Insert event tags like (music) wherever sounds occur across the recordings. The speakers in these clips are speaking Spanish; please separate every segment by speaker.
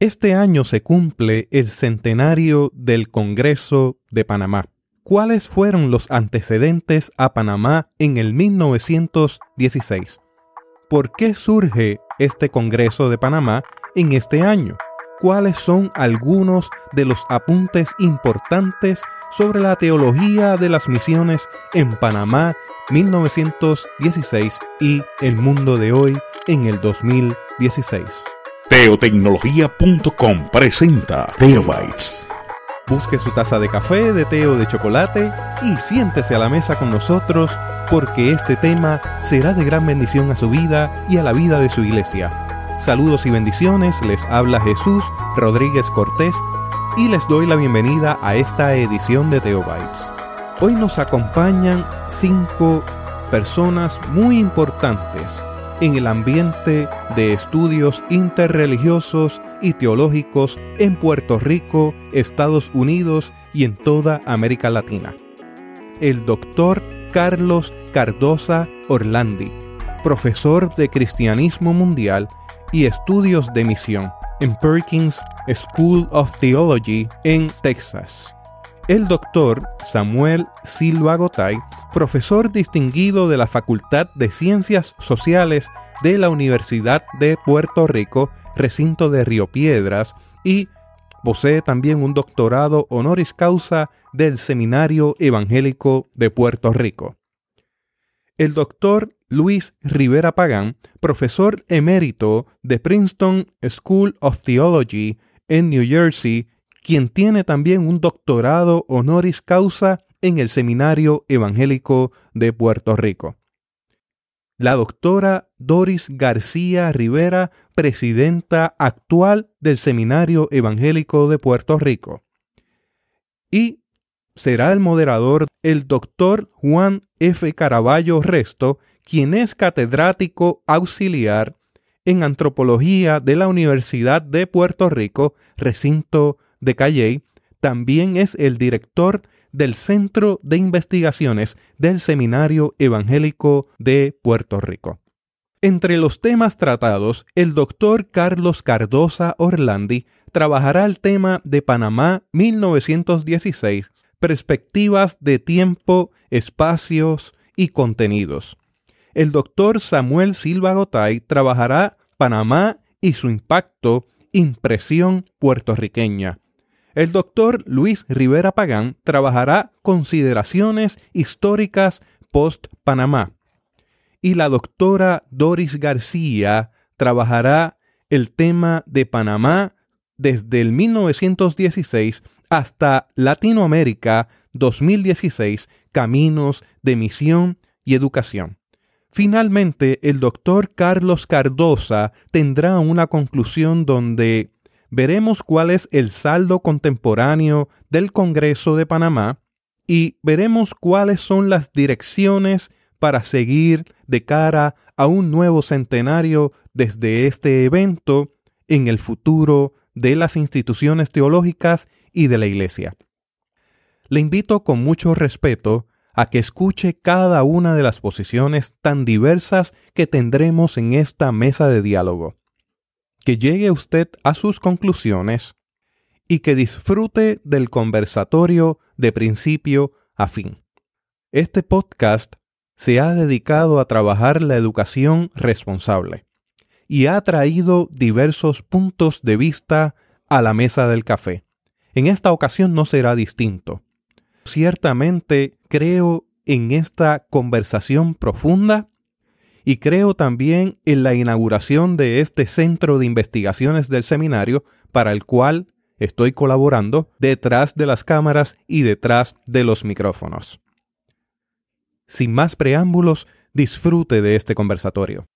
Speaker 1: Este año se cumple el centenario del Congreso de Panamá. ¿Cuáles fueron los antecedentes a Panamá en el 1916? ¿Por qué surge este Congreso de Panamá en este año? ¿Cuáles son algunos de los apuntes importantes sobre la teología de las misiones en Panamá 1916 y el mundo de hoy en el 2016?
Speaker 2: Teotecnología.com presenta Teobytes.
Speaker 1: Busque su taza de café, de té o de chocolate y siéntese a la mesa con nosotros porque este tema será de gran bendición a su vida y a la vida de su iglesia. Saludos y bendiciones, les habla Jesús Rodríguez Cortés y les doy la bienvenida a esta edición de Teobytes. Hoy nos acompañan cinco personas muy importantes en el ambiente de estudios interreligiosos y teológicos en Puerto Rico, Estados Unidos y en toda América Latina. El doctor Carlos Cardosa Orlandi, profesor de Cristianismo Mundial y Estudios de Misión en Perkins School of Theology en Texas el doctor Samuel Silva Gotay, profesor distinguido de la Facultad de Ciencias Sociales de la Universidad de Puerto Rico, recinto de Río Piedras, y posee también un doctorado honoris causa del Seminario Evangélico de Puerto Rico. El doctor Luis Rivera Pagán, profesor emérito de Princeton School of Theology en New Jersey quien tiene también un doctorado honoris causa en el Seminario Evangélico de Puerto Rico. La doctora Doris García Rivera, presidenta actual del Seminario Evangélico de Puerto Rico. Y será el moderador el doctor Juan F. Caraballo Resto, quien es catedrático auxiliar en antropología de la Universidad de Puerto Rico, recinto de Calley, también es el director del Centro de Investigaciones del Seminario Evangélico de Puerto Rico. Entre los temas tratados, el doctor Carlos Cardosa Orlandi trabajará el tema de Panamá 1916, perspectivas de tiempo, espacios y contenidos. El doctor Samuel Silva Gotay trabajará Panamá y su impacto, impresión puertorriqueña. El doctor Luis Rivera Pagán trabajará consideraciones históricas post-Panamá. Y la doctora Doris García trabajará el tema de Panamá desde el 1916 hasta Latinoamérica 2016, caminos de misión y educación. Finalmente, el doctor Carlos Cardosa tendrá una conclusión donde veremos cuál es el saldo contemporáneo del Congreso de Panamá y veremos cuáles son las direcciones para seguir de cara a un nuevo centenario desde este evento en el futuro de las instituciones teológicas y de la Iglesia. Le invito con mucho respeto a que escuche cada una de las posiciones tan diversas que tendremos en esta mesa de diálogo que llegue usted a sus conclusiones y que disfrute del conversatorio de principio a fin. Este podcast se ha dedicado a trabajar la educación responsable y ha traído diversos puntos de vista a la mesa del café. En esta ocasión no será distinto. Ciertamente creo en esta conversación profunda y creo también en la inauguración de este centro de investigaciones del seminario para el cual estoy colaborando detrás de las cámaras y detrás de los micrófonos. Sin más preámbulos, disfrute de este conversatorio.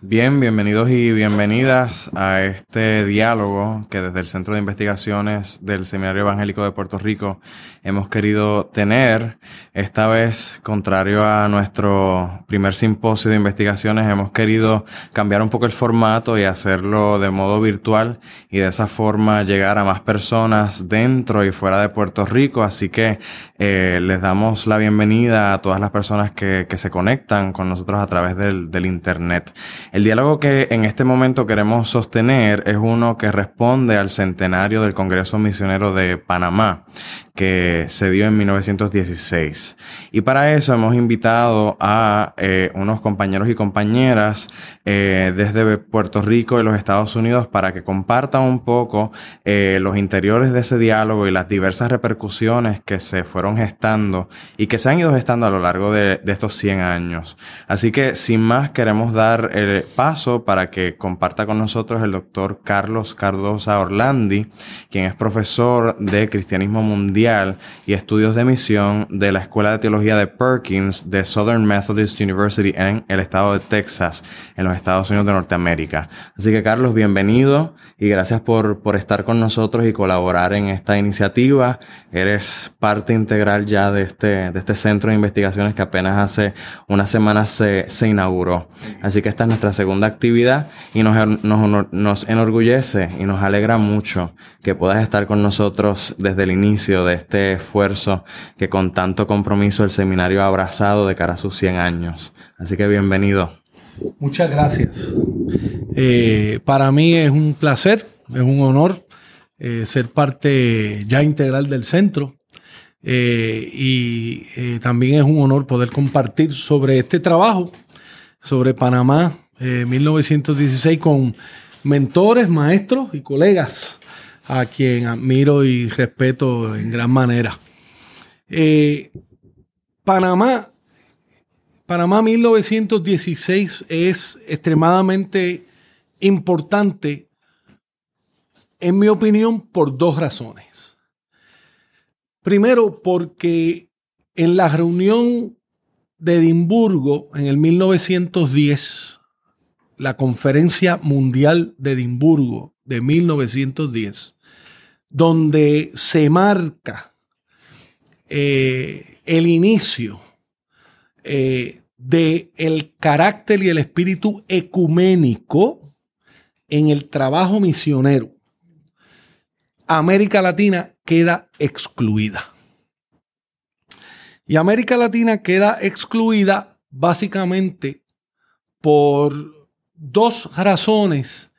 Speaker 3: Bien, bienvenidos y bienvenidas a este diálogo que desde el Centro de Investigaciones del Seminario Evangélico de Puerto Rico hemos querido tener. Esta vez, contrario a nuestro primer simposio de investigaciones, hemos querido cambiar un poco el formato y hacerlo de modo virtual y de esa forma llegar a más personas dentro y fuera de Puerto Rico. Así que eh, les damos la bienvenida a todas las personas que, se conectan con nosotros a través del Internet. El diálogo que en este momento queremos sostener es uno que responde al centenario del Congreso Misionero de Panamá, que se dio en 1916. Y para eso hemos invitado a eh, unos compañeros y compañeras eh, desde Puerto Rico y los Estados Unidos para que compartan un poco eh, los interiores de ese diálogo y las diversas repercusiones que se fueron gestando y que se han ido gestando a lo largo de, de estos 100 años. Así que sin más queremos dar el paso para que comparta con nosotros el doctor Carlos Cardosa Orlandi, quien es profesor de Cristianismo Mundial y Estudios de Misión de la Escuela de Teología de Perkins de Southern Methodist University en el estado de Texas, en los Estados Unidos de Norteamérica. Así que Carlos, bienvenido y gracias por, por estar con nosotros y colaborar en esta iniciativa. Eres parte integral ya de este, de este centro de investigaciones que apenas hace unas semanas se, se inauguró. Así que esta es nuestra segunda actividad y nos, nos, nos enorgullece y nos alegra mucho que puedas estar con nosotros desde el inicio de este esfuerzo que con tanto compromiso el seminario ha abrazado de cara a sus 100 años. Así que bienvenido.
Speaker 4: Muchas gracias. Eh, para mí es un placer, es un honor eh, ser parte ya integral del centro. Eh, y también es un honor poder compartir sobre este trabajo, sobre Panamá 1916, con mentores, maestros y colegas a quien admiro y respeto en gran manera. Eh, Panamá, Panamá 1916 es extremadamente importante, en mi opinión, por dos razones. Primero, porque en la reunión de Edimburgo en el 1910, la Conferencia Mundial de Edimburgo de 1910, donde se marca eh, el inicio eh, del el carácter y el espíritu ecuménico en el trabajo misionero. América Latina queda excluida. Y América Latina queda excluida básicamente por dos razones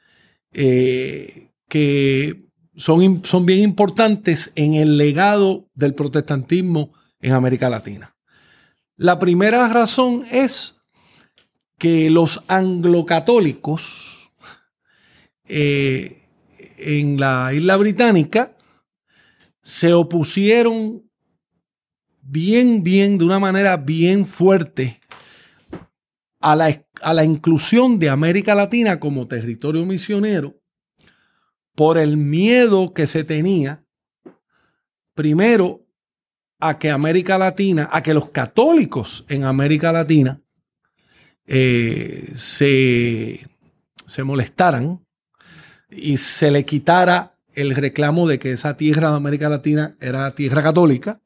Speaker 4: eh, que son, son bien importantes en el legado del protestantismo en América Latina. La primera razón es que los anglocatólicos eh, en la isla británica se opusieron bien, bien, de una manera bien fuerte a la, a la inclusión de América Latina como territorio misionero por el miedo que se tenía, primero, a que América Latina, a que los católicos en América Latina eh, se, se molestaran y se le quitara el reclamo de que esa tierra de América Latina era tierra católica.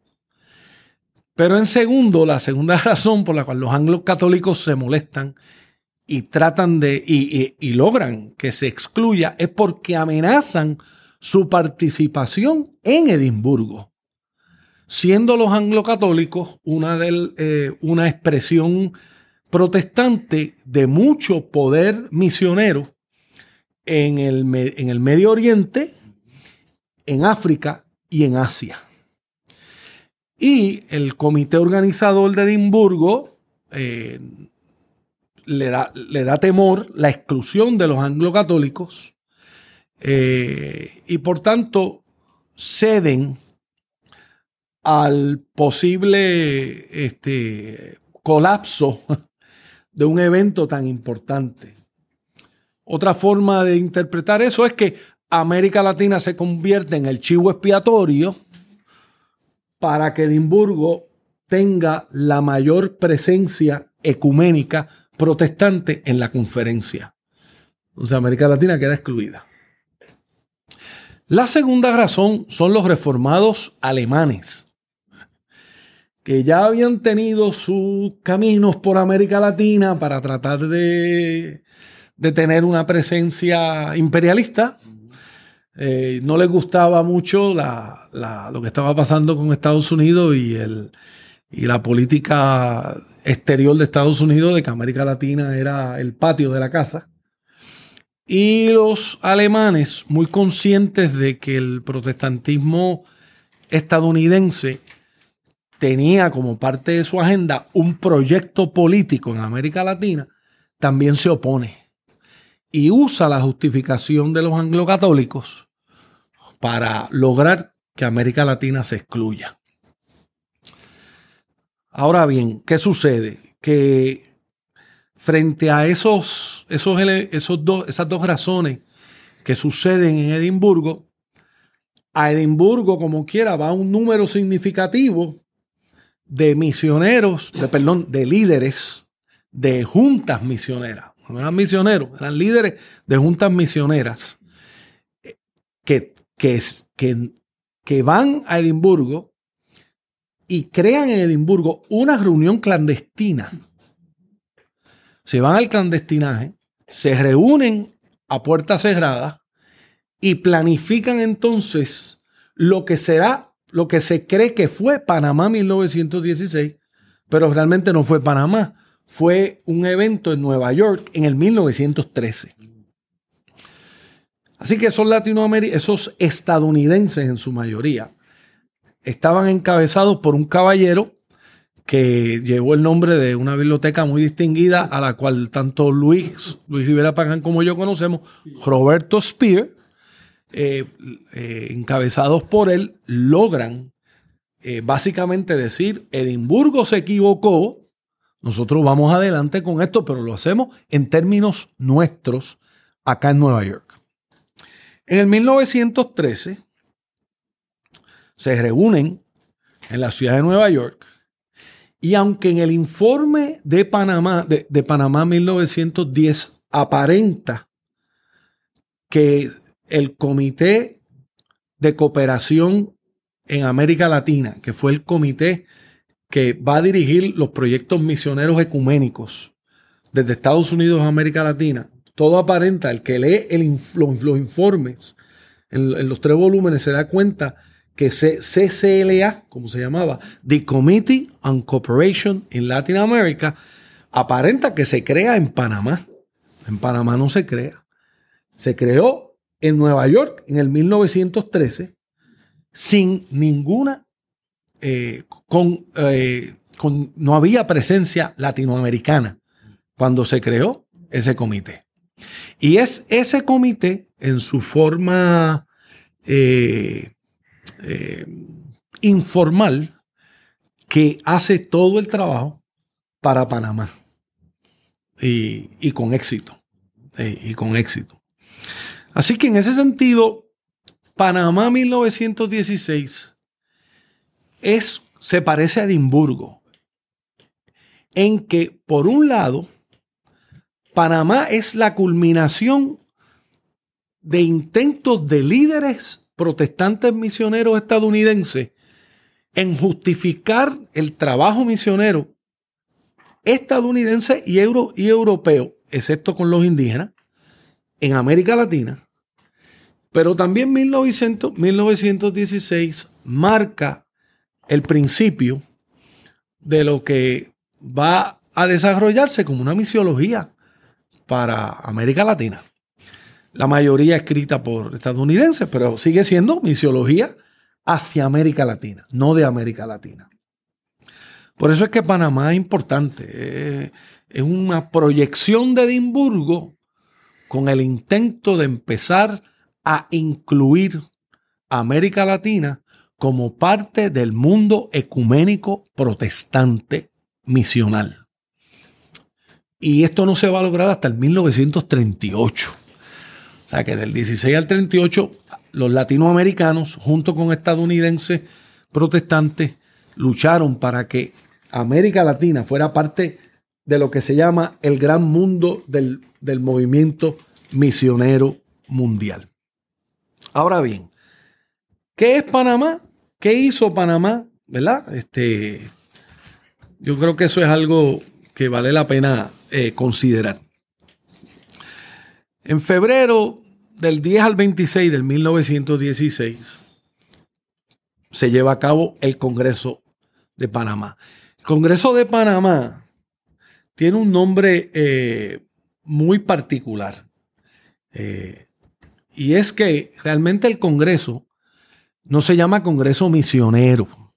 Speaker 4: Pero en segundo, la segunda (laughs) razón por la cual los anglos católicos se molestan y tratan de, y, logran que se excluya, es porque amenazan su participación en Edimburgo, siendo los anglocatólicos una, del, eh, una expresión protestante de mucho poder misionero en el, en el Medio Oriente, en África y en Asia. Y el comité organizador de Edimburgo eh, le da, temor la exclusión de los anglocatólicos eh, y por tanto ceden al posible este, colapso (laughs) de un evento tan importante. Otra forma de interpretar eso es que América Latina se convierte en el chivo expiatorio para que Edimburgo tenga la mayor presencia ecuménica protestante en la conferencia. Entonces América Latina queda excluida. La segunda razón son los reformados alemanes, que ya habían tenido sus caminos por América Latina para tratar de, de tener una presencia imperialista. Eh, no les gustaba mucho lo que estaba pasando con Estados Unidos y el, y la política exterior de Estados Unidos de que América Latina era el patio de la casa. Y los alemanes, muy conscientes de que el protestantismo estadounidense tenía como parte de su agenda un proyecto político en América Latina, también se opone y usa la justificación de los anglocatólicos para lograr que América Latina se excluya. Ahora bien, ¿qué sucede? Que frente a esos, esos, esos dos, esas dos razones que suceden en Edimburgo, a Edimburgo, como quiera, va un número significativo de misioneros, de perdón, de líderes de juntas misioneras. No eran misioneros, eran líderes de juntas misioneras que, que, que, que van a Edimburgo y crean en Edimburgo una reunión clandestina. Se van al clandestinaje, se reúnen a puertas cerradas y planifican entonces lo que será, lo que se cree que fue Panamá 1916, pero realmente no fue Panamá, fue un evento en Nueva York en el 1913. Así que esos latinoamericanos, esos estadounidenses en su mayoría, estaban encabezados por un caballero que llevó el nombre de una biblioteca muy distinguida a la cual tanto Luis, Luis Rivera Pagán como yo conocemos, Roberto Spear, eh, eh, encabezados por él, logran eh, básicamente decir, Edimburgo se equivocó, nosotros vamos adelante con esto, pero lo hacemos en términos nuestros acá en Nueva York. En el 1913, se reúnen en la ciudad de Nueva York. Y aunque en el informe de Panamá, de, Panamá 1910 aparenta que el Comité de Cooperación en América Latina, que fue el comité que va a dirigir los proyectos misioneros ecuménicos desde Estados Unidos a América Latina, todo aparenta, el que lee los, informes en, en los tres volúmenes se da cuenta que CCLA, como se llamaba, The Committee on Cooperation in Latin America, aparenta que se crea en Panamá. En Panamá no se crea. Se creó en Nueva York en el 1913 sin ninguna, eh, con, eh, con, no había presencia latinoamericana cuando se creó ese comité. Y es ese comité en su forma eh, eh, informal que hace todo el trabajo para Panamá. Y, con éxito. Eh, y con éxito. Así que en ese sentido, Panamá 1916 es, se parece a Edimburgo en que, por un lado, Panamá es la culminación de intentos de líderes protestantes misioneros estadounidenses en justificar el trabajo misionero estadounidense y, euro, y europeo, excepto con los indígenas, en América Latina. Pero también 1900, 1916 marca el principio de lo que va a desarrollarse como una misiología para América Latina la mayoría escrita por estadounidenses, pero sigue siendo misiología hacia América Latina, no de América Latina. Por eso es que Panamá es importante. Eh, es una proyección de Edimburgo con el intento de empezar a incluir a América Latina como parte del mundo ecuménico protestante misional. Y esto no se va a lograr hasta el 1938 sea que del 16 al 38, los latinoamericanos, junto con estadounidenses protestantes, lucharon para que América Latina fuera parte de lo que se llama el gran mundo del, del movimiento misionero mundial. Ahora bien, ¿qué es Panamá? ¿Qué hizo Panamá? ¿Verdad? Este, yo creo que eso es algo que vale la pena eh, considerar. En febrero del 10 al 26 del 1916 se lleva a cabo el Congreso de Panamá. Congreso de Panamá tiene un nombre eh, muy particular. Eh, y es que realmente el Congreso no se llama Congreso Misionero,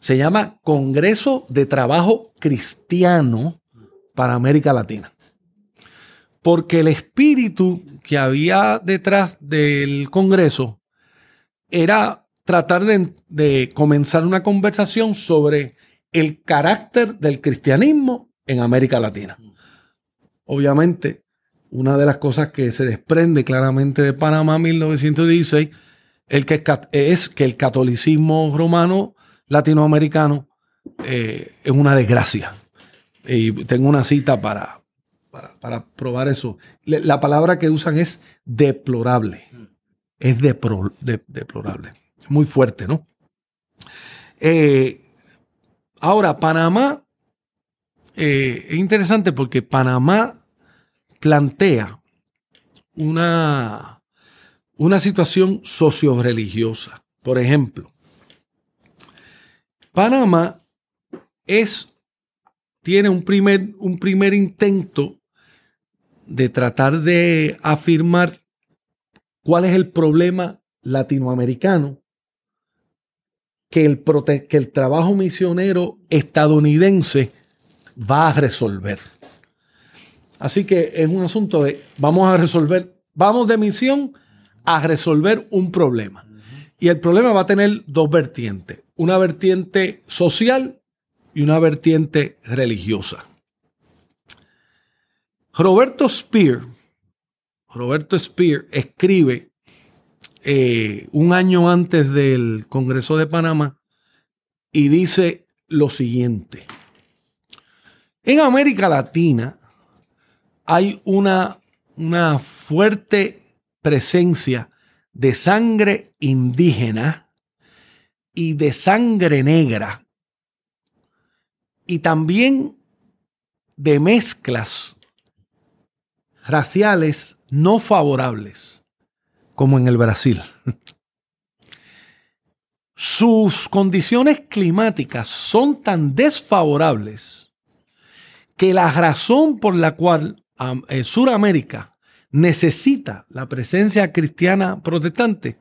Speaker 4: se llama Congreso de Trabajo Cristiano para América Latina. Porque el espíritu que había detrás del Congreso era tratar de, comenzar una conversación sobre el carácter del cristianismo en América Latina. Obviamente, una de las cosas que se desprende claramente de Panamá 1916 el que es que el catolicismo romano latinoamericano eh, es una desgracia. Y tengo una cita para, para, probar eso. La palabra que usan es deplorable. Es deplorable. Muy fuerte, ¿no? Eh, ahora, Panamá eh, es interesante porque Panamá plantea una, una situación socio-religiosa. Por ejemplo, Panamá es, tiene un primer, un primer intento de tratar de afirmar cuál es el problema latinoamericano que el, que el trabajo misionero estadounidense va a resolver. Así que es un asunto de vamos a resolver, vamos de misión a resolver un problema. Y el problema va a tener dos vertientes, una vertiente social y una vertiente religiosa. Roberto Spear, Roberto Spear escribe eh, un año antes del Congreso de Panamá y dice lo siguiente. En América Latina hay una, una fuerte presencia de sangre indígena y de sangre negra y también de mezclas raciales no favorables, como en el Brasil. Sus condiciones climáticas son tan desfavorables que la razón por la cual eh, Suramérica necesita la presencia cristiana protestante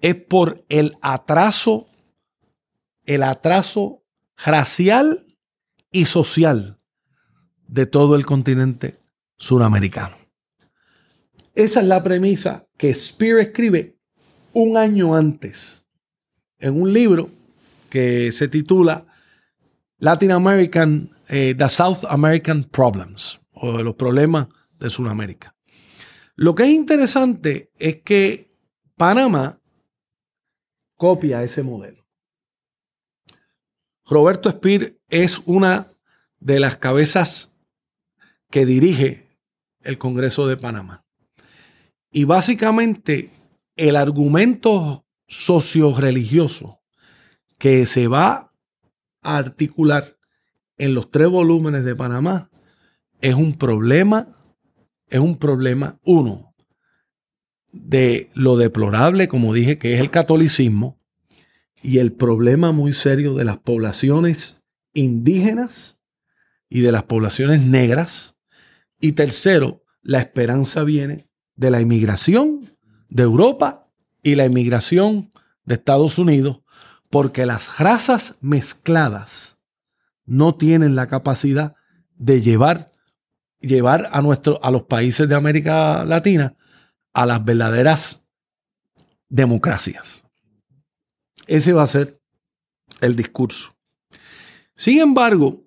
Speaker 4: es por el atraso, el atraso racial y social de todo el continente suramericano. Esa es la premisa que Spear escribe un año antes en un libro que se titula Latin American, eh, The South American Problems, o los problemas de Sudamérica. Lo que es interesante es que Panamá copia ese modelo. Roberto Spear es una de las cabezas que dirige el Congreso de Panamá. Y básicamente el argumento socio-religioso que se va a articular en los tres volúmenes de Panamá es un problema es un problema, uno, de lo deplorable, como dije, que es el catolicismo, y el problema muy serio de las poblaciones indígenas y de las poblaciones negras. Y tercero, la esperanza viene de la inmigración de Europa y la inmigración de Estados Unidos, porque las razas mezcladas no tienen la capacidad de llevar llevar a, a los países de América Latina a las verdaderas democracias. Ese va a ser el discurso. Sin embargo,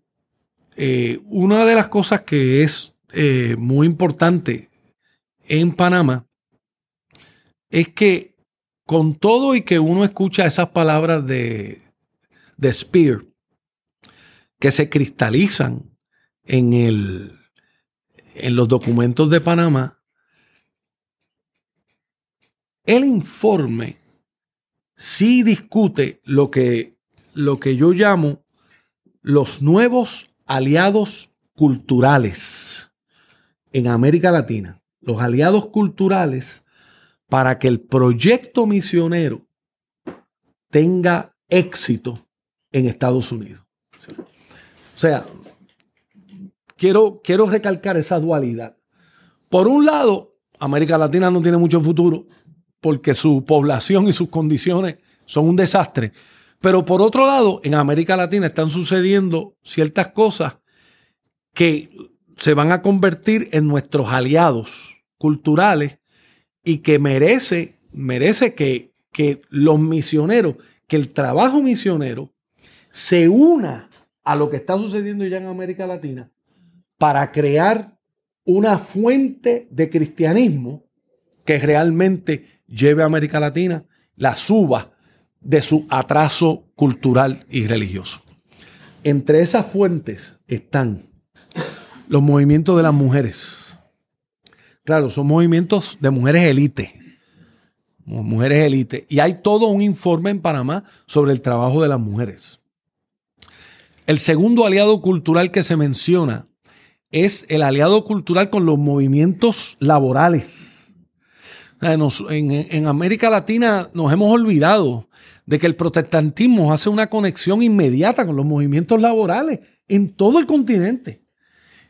Speaker 4: eh, una de las cosas que es eh, muy importante en Panamá es que con todo y que uno escucha esas palabras de, de Spear que se cristalizan en el, en los documentos de Panamá, el informe sí discute lo que, lo que yo llamo los nuevos aliados culturales en América Latina. Los aliados culturales para que el proyecto misionero tenga éxito en Estados Unidos. O sea, quiero, quiero recalcar esa dualidad. Por un lado, América Latina no tiene mucho futuro porque su población y sus condiciones son un desastre. Pero por otro lado, en América Latina están sucediendo ciertas cosas que se van a convertir en nuestros aliados culturales y que merece, merece que, que los misioneros, que el trabajo misionero se una a lo que está sucediendo ya en América Latina para crear una fuente de cristianismo que realmente lleve a América Latina, la suba de su atraso cultural y religioso. Entre esas fuentes están los movimientos de las mujeres. Claro, son movimientos de mujeres élite. Mujeres élite. Y hay todo un informe en Panamá sobre el trabajo de las mujeres. El segundo aliado cultural que se menciona es el aliado cultural con los movimientos laborales. en, en, América Latina nos hemos olvidado de que el protestantismo hace una conexión inmediata con los movimientos laborales en todo el continente.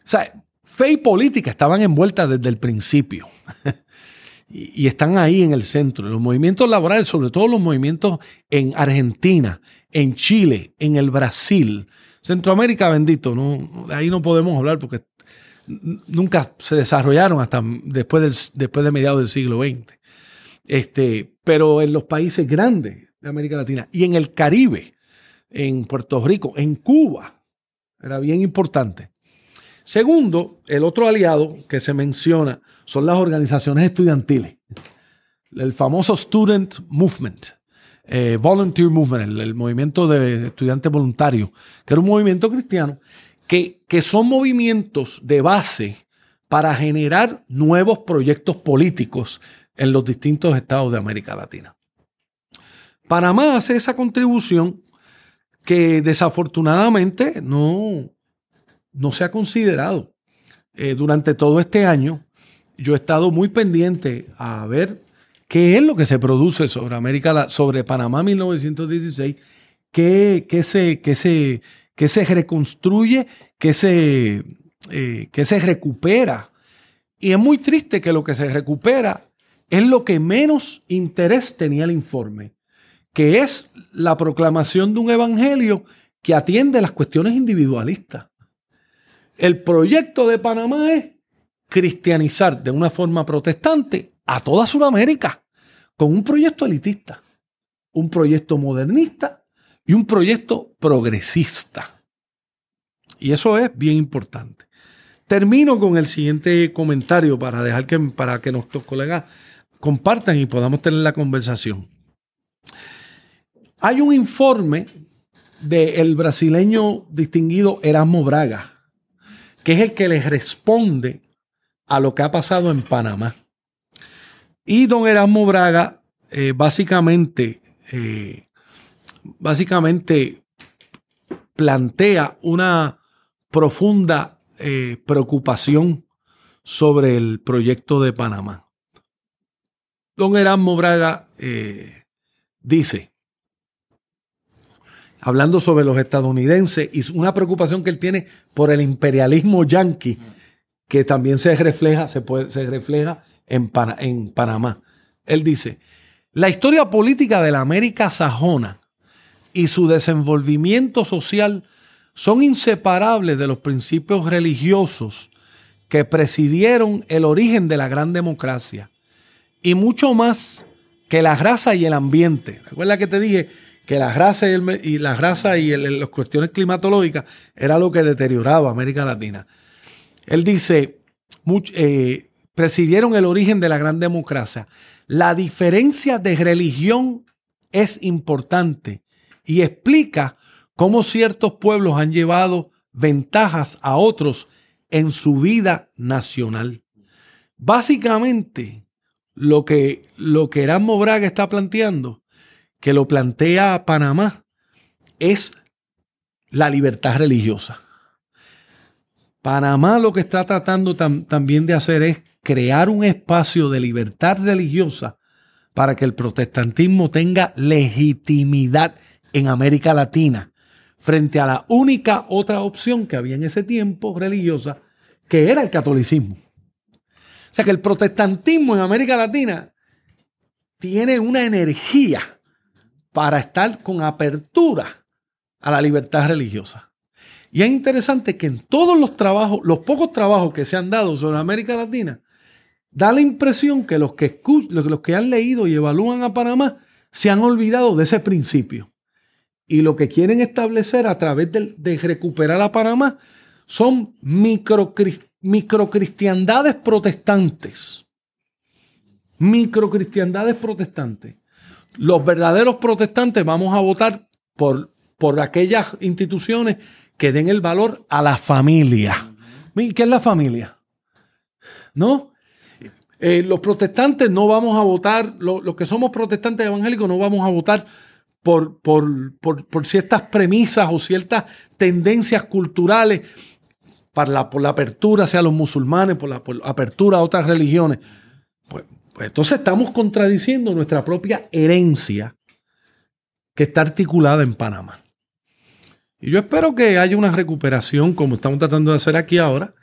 Speaker 4: O sea, fe y política estaban envueltas desde el principio. (laughs) y, están ahí en el centro. Los movimientos laborales, sobre todo los movimientos en Argentina, en Chile, en el Brasil, Centroamérica, bendito, no, ahí no podemos hablar porque nunca se desarrollaron hasta después, después de mediados del siglo XX. Este, pero en los países grandes de América Latina y en el Caribe, en Puerto Rico, en Cuba, era bien importante. Segundo, el otro aliado que se menciona son las organizaciones estudiantiles. El famoso Student Movement, eh, Volunteer Movement, el, movimiento de estudiantes voluntarios, que era un movimiento cristiano, que, que son movimientos de base para generar nuevos proyectos políticos en los distintos estados de América Latina. Panamá hace esa contribución que desafortunadamente no, no se ha considerado. Eh, durante todo este año, yo he estado muy pendiente a ver qué es lo que se produce sobre América, sobre Panamá 1916, qué, se, se, se reconstruye, qué se, eh, se recupera. Y es muy triste que lo que se recupera es lo que menos interés tenía el informe, que es la proclamación de un evangelio que atiende las cuestiones individualistas. El proyecto de Panamá es cristianizar de una forma protestante a toda Sudamérica con un proyecto elitista, un proyecto modernista y un proyecto progresista. Y eso es bien importante. Termino con el siguiente comentario para dejar que, para que nuestros colegas compartan y podamos tener la conversación. Hay un informe del brasileño distinguido Erasmo Braga, que es el que les responde a lo que ha pasado en Panamá. Y don Erasmo Braga eh, básicamente, eh, básicamente plantea una profunda eh, preocupación sobre el proyecto de Panamá. Don Erasmo Braga dice, hablando sobre los estadounidenses y una preocupación que él tiene por el imperialismo yanqui, que también se refleja, se, puede, se refleja en, en Panamá. Él dice, la historia política de la América sajona y su desenvolvimiento social son inseparables de los principios religiosos que presidieron el origen de la gran democracia y mucho más que la raza y el ambiente. Recuerda que te dije que la raza y, y las cuestiones climatológicas era lo que deterioraba América Latina. Él dice, eh, presidieron el origen de la gran democracia. La diferencia de religión es importante y explica cómo ciertos pueblos han llevado ventajas a otros en su vida nacional. Básicamente, lo que, lo que Erasmo Braga está planteando que lo plantea Panamá es la libertad religiosa. Panamá lo que está tratando también de hacer es crear un espacio de libertad religiosa para que el protestantismo tenga legitimidad en América Latina frente a la única otra opción que había en ese tiempo religiosa, que era el catolicismo. O sea que el protestantismo en América Latina tiene una energía para estar con apertura a la libertad religiosa. Y es interesante que en todos los trabajos, los pocos trabajos que se han dado sobre América Latina, da la impresión que los que, los que han leído y evalúan a Panamá se han olvidado de ese principio. Y lo que quieren establecer a través de, recuperar a Panamá son microcristiandades protestantes. Microcristiandades protestantes. Los verdaderos protestantes vamos a votar por, por aquellas instituciones que den el valor a la familia. ¿Qué es la familia? ¿No? Eh, los protestantes no vamos a votar, los que somos protestantes evangélicos no vamos a votar por, por, ciertas premisas o ciertas tendencias culturales para la, por la apertura hacia los musulmanes, por la, apertura a otras religiones. Pues, pues, entonces estamos contradiciendo nuestra propia herencia que está articulada en Panamá. Y yo espero que haya una recuperación, como estamos tratando de hacer aquí ahora,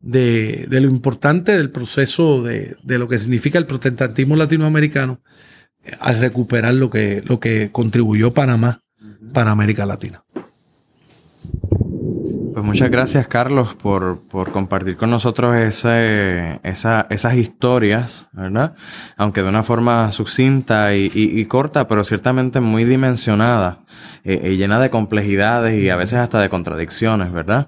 Speaker 4: de, lo importante del proceso de, de, lo que significa el protestantismo latinoamericano eh, al recuperar lo que, lo que contribuyó Panamá para América Latina.
Speaker 3: Pues muchas gracias, Carlos, por, compartir con nosotros esa, esas historias, ¿verdad? Aunque de una forma sucinta y, corta, pero ciertamente muy dimensionada, eh, y llena de complejidades y a veces hasta de contradicciones, ¿verdad?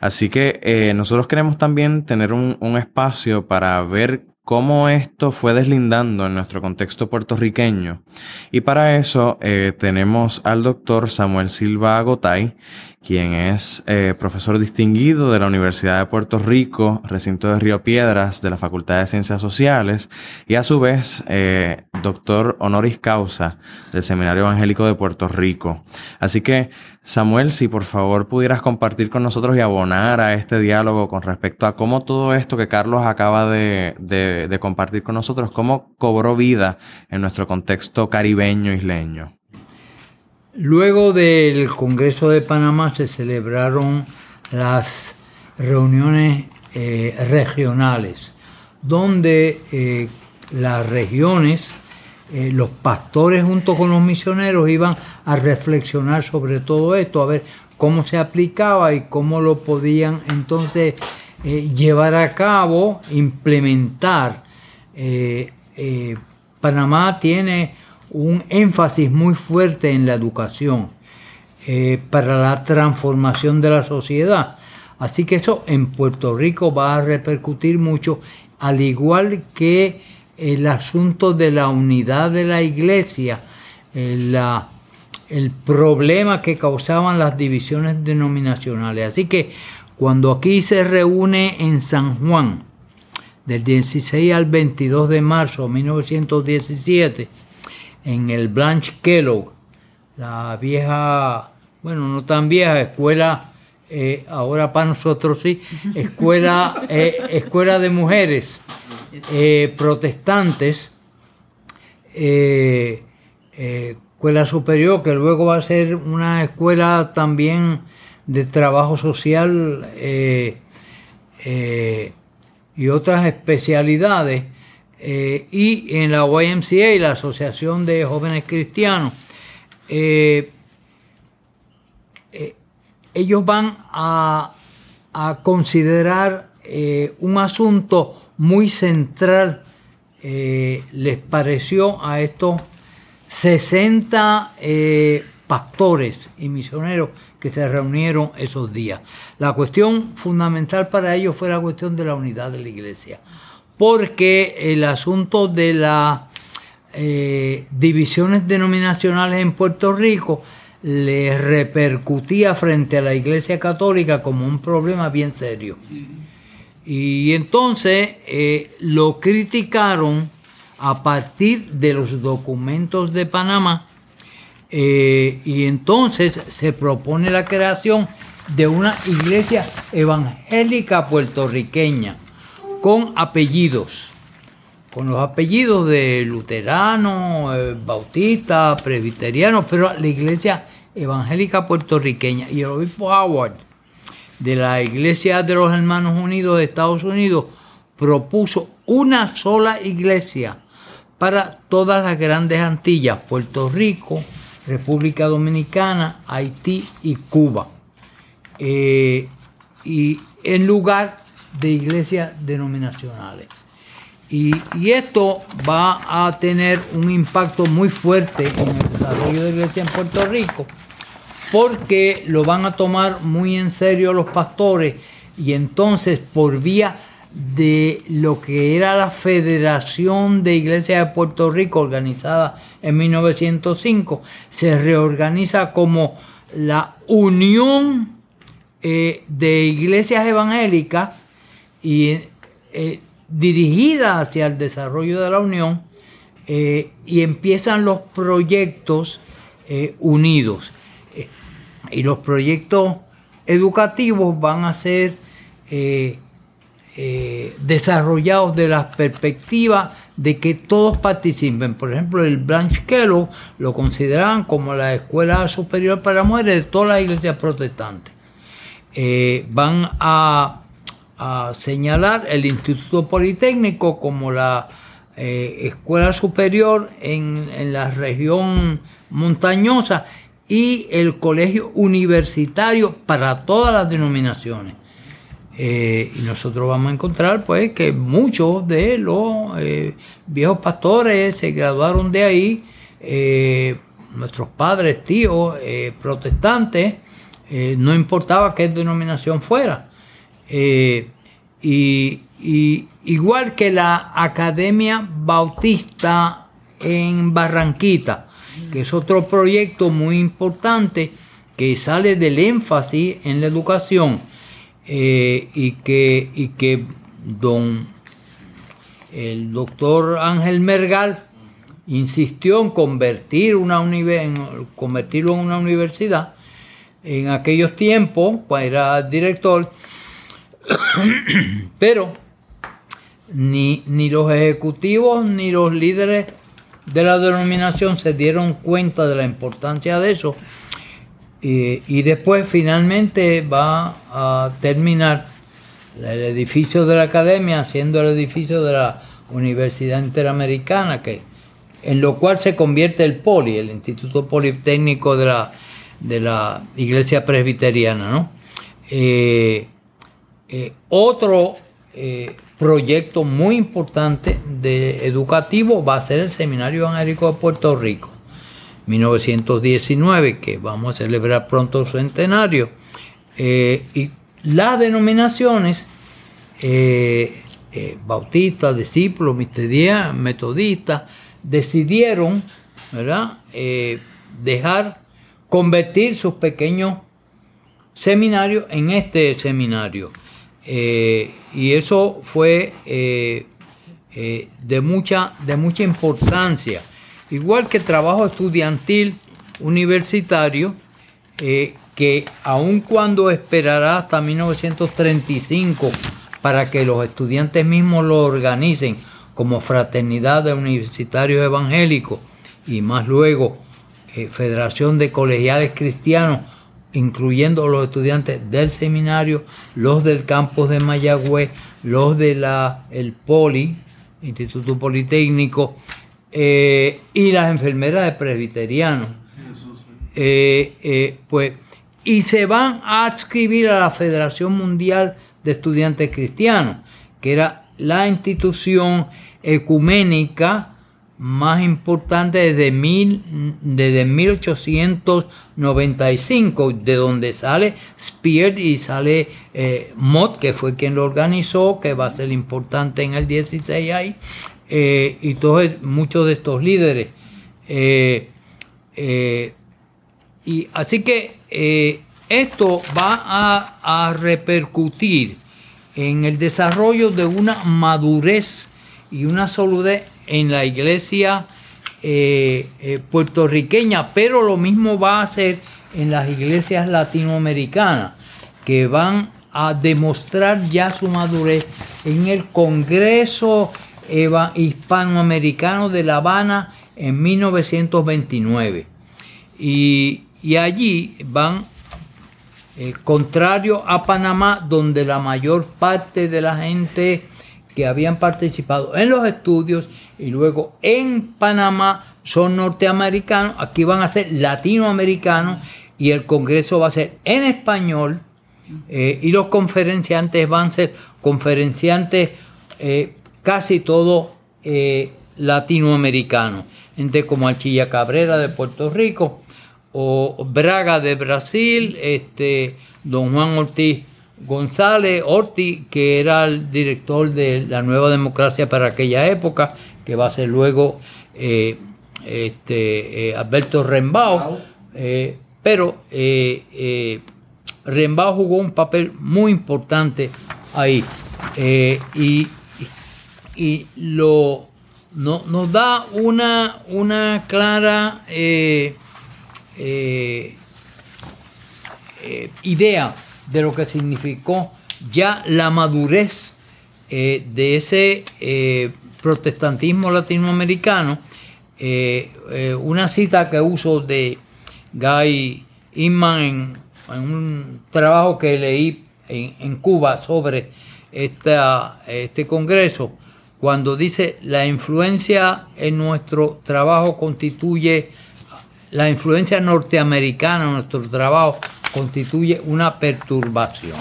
Speaker 3: Así que eh, nosotros queremos también tener un, un espacio para ver cómo esto fue deslindando en nuestro contexto puertorriqueño. Y para eso eh, tenemos al doctor Samuel Silva Agotay, quien es eh, profesor distinguido de la Universidad de Puerto Rico, recinto de Río Piedras, de la Facultad de Ciencias Sociales, y a su vez eh, doctor honoris causa del Seminario Evangélico de Puerto Rico. Así que Samuel, si por favor pudieras compartir con nosotros y abonar a este diálogo con respecto a cómo todo esto que Carlos acaba de, compartir con nosotros, cómo cobró vida en nuestro contexto caribeño isleño.
Speaker 5: Luego del Congreso de Panamá se celebraron las reuniones eh, regionales, donde eh, las regiones eh, los pastores junto con los misioneros iban a reflexionar sobre todo esto, a ver cómo se aplicaba y cómo lo podían entonces eh, llevar a cabo, implementar. Eh, Panamá tiene un énfasis muy fuerte en la educación para la transformación de la sociedad. Así que eso en Puerto Rico va a repercutir mucho, al igual que el asunto de la unidad de la iglesia, el, eh, el problema que causaban las divisiones denominacionales. Así que cuando aquí se reúne en San Juan, del 16 al 22 de marzo de 1917, en el Blanche Kellogg, la vieja, bueno, no tan vieja, escuela, eh, ahora para nosotros sí, escuela, (laughs) eh, escuela de mujeres eh, protestantes, escuela superior, que luego va a ser una escuela también de trabajo social y otras especialidades, y en la YMCA, la Asociación de Jóvenes Cristianos, ellos van a, considerar un asunto muy central eh, les pareció a estos 60 eh, pastores y misioneros que se reunieron esos días. La cuestión fundamental para ellos fue la cuestión de la unidad de la iglesia, porque el asunto de las eh, divisiones denominacionales en Puerto Rico les repercutía frente a la iglesia católica como un problema bien serio. Y entonces eh, lo criticaron a partir de los documentos de Panamá eh, y entonces se propone la creación de una iglesia evangélica puertorriqueña con apellidos, con los apellidos de luterano, eh, bautista, presbiteriano, pero la iglesia evangélica puertorriqueña. Y el obispo Howard de la Iglesia de los Hermanos Unidos de Estados Unidos propuso una sola iglesia para todas las grandes Antillas, Puerto Rico, República Dominicana, Haití y Cuba. Eh, y en lugar de iglesias denominacionales. Y, esto va a tener un impacto muy fuerte en el desarrollo de la iglesia en Puerto Rico, porque lo van a tomar muy en serio los pastores. Y entonces por vía de lo que era la Federación de Iglesias de Puerto Rico organizada en 1905, se reorganiza como la Unión eh, de Iglesias Evangélicas y eh, dirigida hacia el desarrollo de la Unión eh, y empiezan los proyectos unidos. y los proyectos educativos van a ser eh, desarrollados de la perspectiva de que todos participen. Por ejemplo, el Blanche Kellogg lo consideraban como la escuela superior para mujeres de todas las iglesias protestantes. Eh, van a, señalar el Instituto Politécnico como la eh, escuela superior en, en la región montañosa y el colegio universitario para todas las denominaciones. Eh, y nosotros vamos a encontrar pues que muchos de los eh, viejos pastores se graduaron de ahí, nuestros padres, tíos, protestantes, no importaba qué denominación fuera. Y, y, igual que la Academia Bautista en Barranquita, que es otro proyecto muy importante que sale del énfasis en la educación eh, y, que, y que don el doctor Ángel Mergal insistió en convertir en convertirlo en una universidad. En aquellos tiempos, cuando era director, (coughs) pero ni, ni los ejecutivos ni los líderes de la denominación se dieron cuenta de la importancia de eso y, después finalmente va a terminar el edificio de la academia siendo el edificio de la Universidad Interamericana, que, en lo cual se convierte el POLI, el Instituto Politécnico de la, de la Iglesia Presbiteriana. ¿no? Eh, eh, otro eh, proyecto muy importante de educativo va a ser el Seminario Evangélico de Puerto Rico. 1919, que vamos a celebrar pronto su centenario, eh, y las denominaciones bautistas, discípulos, metodistas, decidieron dejar convertir sus pequeños seminarios en este seminario. Y eso fue de, mucha, de mucha importancia. Igual que trabajo estudiantil universitario, eh, que aun cuando esperará hasta 1935 para que los estudiantes mismos lo organicen como fraternidad de universitarios evangélicos y más luego eh, Federación de Colegiales Cristianos, incluyendo los estudiantes del seminario, los del campus de Mayagüez, los de la el Poli, Instituto Politécnico, eh, y las enfermeras presbiterianos. Eh, eh, pues, y se van a adscribir a la Federación Mundial de Estudiantes Cristianos, que era la institución ecuménica más importante desde, mil, desde 1895, de donde sale Spear y sale Mott, que fue quien lo organizó, que va a ser importante en el 16 ahí, eh, y todos, muchos de estos líderes. Eh, eh, y así que esto va a, repercutir en el desarrollo de una madurez y una solidez en la iglesia puertorriqueña, pero lo mismo va a hacer en las iglesias latinoamericanas, que van a demostrar ya su madurez en el Congreso hispanoamericano de La Habana en 1929. Y, y allí van eh, contrario a Panamá, donde la mayor parte de la gente que habían participado en los estudios y luego en Panamá son norteamericanos, aquí van a ser latinoamericanos y el Congreso va a ser en español eh, y los conferenciantes van a ser conferenciantes eh, casi todos latinoamericanos, gente como Alchilla Cabrera de Puerto Rico, o Braga de Brasil, este, don Juan Ortiz González Ortiz, que era el director de la Nueva Democracia para aquella época, que va a ser luego eh, este, eh, Alberto Rembao, eh, pero Rembao jugó un papel muy importante ahí. Y, y, lo, no, nos da una, una clara idea de lo que significó ya la madurez eh, de ese protestantismo latinoamericano. una cita que uso de Guy Inman en, un trabajo que leí en, Cuba sobre este congreso, cuando dice la influencia en nuestro trabajo constituye la influencia norteamericana en nuestro trabajo constituye una perturbación.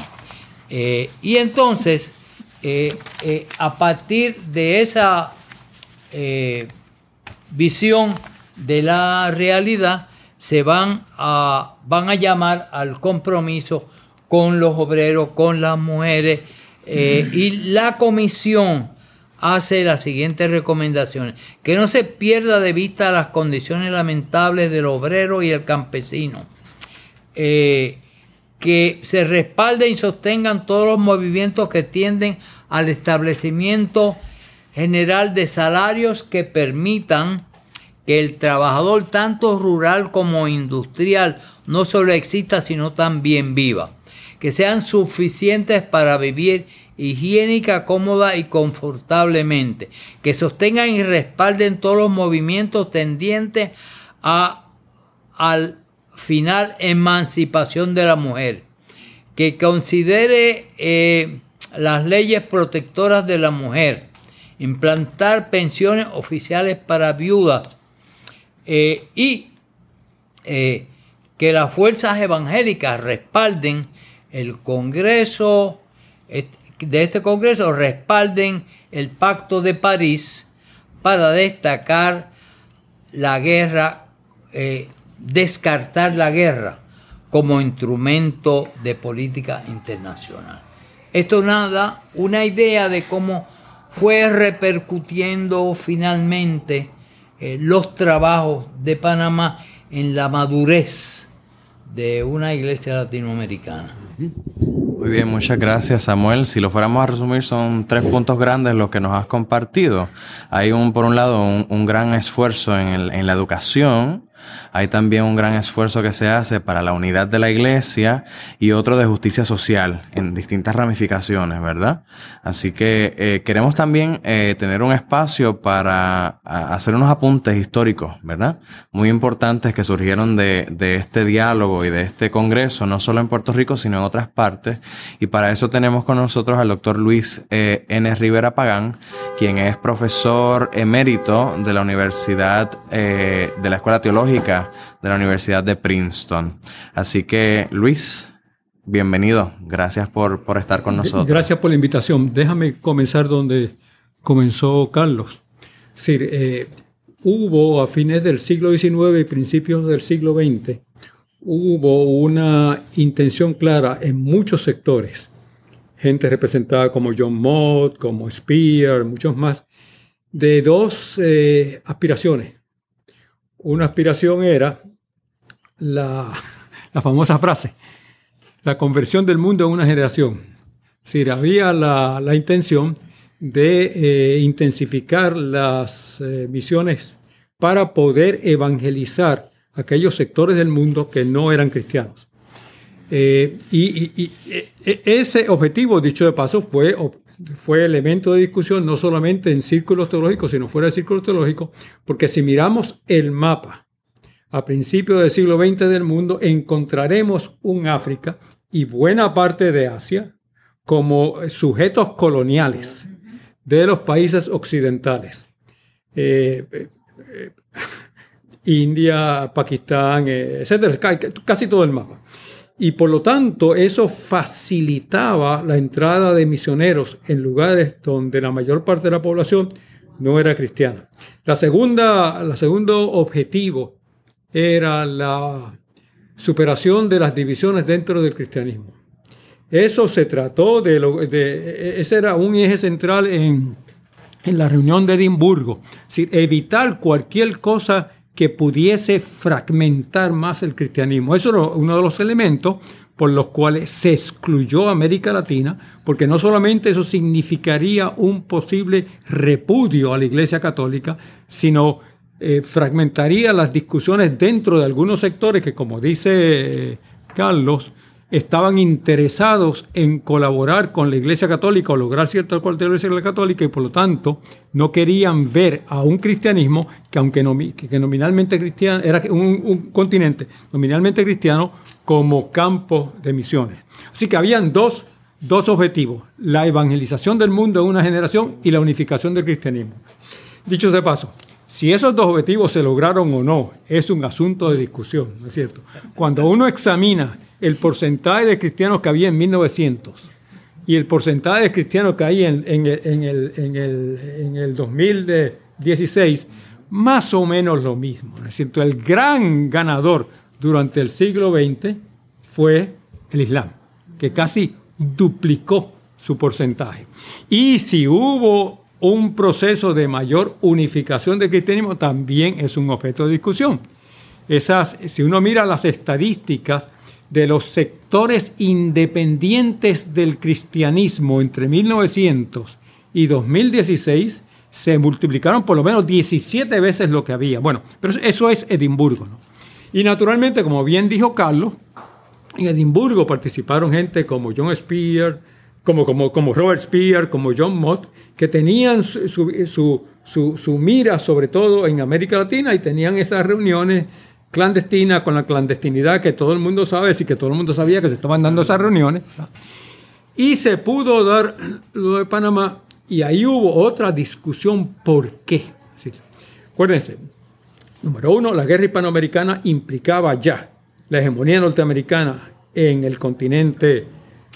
Speaker 5: Eh, y entonces, eh, eh, a partir de esa visión de la realidad, se van a, van a llamar al compromiso con los obreros, con las mujeres, y la comisión hace las siguientes recomendaciones. Que no se pierda de vista las condiciones lamentables del obrero y el campesino. Eh, que se respalden y sostengan todos los movimientos que tienden al establecimiento general de salarios que permitan que el trabajador tanto rural como industrial no solo exista sino también viva, que sean suficientes para vivir higiénica, cómoda y confortablemente, que sostengan y respalden todos los movimientos tendientes a al final emancipación de la mujer, que considere eh, las leyes protectoras de la mujer, implantar pensiones oficiales para viudas eh, y eh, que las fuerzas evangélicas respalden el Congreso, de este Congreso respalden el Pacto de París para destacar la guerra, descartar la guerra como instrumento de política internacional. Esto nada, una idea de cómo fue repercutiendo finalmente eh, los trabajos de Panamá en la madurez de una iglesia latinoamericana.
Speaker 3: Muy bien, muchas gracias Samuel. Si lo fuéramos a resumir, son tres puntos grandes los que nos has compartido. Hay un, por un lado, un, gran esfuerzo en, en la educación, hay también un gran esfuerzo que se hace para la unidad de la iglesia y otro de justicia social en distintas ramificaciones, ¿verdad? Así que eh, queremos también eh, tener un espacio para hacer unos apuntes históricos, ¿verdad? Muy importantes que surgieron de, este diálogo y de este congreso, no solo en Puerto Rico, sino en otras partes. Y para eso tenemos con nosotros al doctor Luis eh, N. Rivera Pagán, quien es profesor emérito de la Universidad de la Escuela Teológica de la Universidad de Princeton. Así que, Luis, bienvenido. Gracias por, estar con nosotros.
Speaker 6: Gracias por la invitación. Déjame comenzar donde comenzó Carlos. Es decir, eh, hubo a fines del siglo XIX y principios del siglo XX, hubo una intención clara en muchos sectores, gente representada como John Mott, como Spear, muchos más, de dos eh, aspiraciones. Una aspiración era la, famosa frase, la conversión del mundo en una generación. Es decir, había la, intención de eh, intensificar las eh, misiones para poder evangelizar aquellos sectores del mundo que no eran cristianos. Eh, y, ese objetivo, dicho de paso, fue, fue elemento de discusión no solamente en círculos teológicos, sino fuera de círculos teológicos, porque si miramos el mapa a principios del siglo XX del mundo, encontraremos un África y buena parte de Asia como sujetos coloniales de los países occidentales. Eh, eh, eh, (laughs) India, Pakistán, etcétera, casi todo el mapa. Y por lo tanto, eso facilitaba la entrada de misioneros en lugares donde la mayor parte de la población no era cristiana. La segunda, la segundo objetivo era la superación de las divisiones dentro del cristianismo. Eso se trató de, lo, de ese era un eje central en, en la reunión de Edimburgo, evitar cualquier cosa que pudiese fragmentar más el cristianismo. Eso era uno de los elementos por los cuales se excluyó América Latina, porque no solamente eso significaría un posible repudio a la Iglesia Católica, sino eh, fragmentaría las discusiones dentro de algunos sectores que, como dice eh, Carlos, estaban interesados en colaborar con la Iglesia Católica o lograr cierto acuerdo de la Iglesia Católica y por lo tanto no querían ver a un cristianismo que aunque nominalmente cristiano, era un, continente nominalmente cristiano como campo de misiones. Así que habían dos, dos objetivos, la evangelización del mundo en una generación y la unificación del cristianismo. Dicho de paso, si esos dos objetivos se lograron o no, es un asunto de discusión, ¿no es cierto? Cuando uno examina el porcentaje de cristianos que había en 1900 y el porcentaje de cristianos que hay en, en, el, en, el, 2016, más o menos lo mismo. El gran ganador durante el siglo XX fue el Islam, que casi duplicó su porcentaje. Y si hubo un proceso de mayor unificación del cristianismo, también es un objeto de discusión. Esas, si uno mira las estadísticas, de los sectores independientes del cristianismo entre 1900 y 2016 se multiplicaron por lo menos 17 veces lo que había. Bueno, pero eso es Edimburgo. ¿no? Y naturalmente, como bien dijo Carlos, en Edimburgo participaron gente como John Spear, como, como, como Robert Spear, como John Mott, que tenían su, su, su, su, mira sobre todo en América Latina y tenían esas reuniones clandestina con la clandestinidad que todo el mundo sabe, y que todo el mundo sabía que se estaban dando esas reuniones. Y se pudo dar lo de Panamá y ahí hubo otra discusión por qué. acuérdense, número uno, la guerra hispanoamericana implicaba ya la hegemonía norteamericana en el continente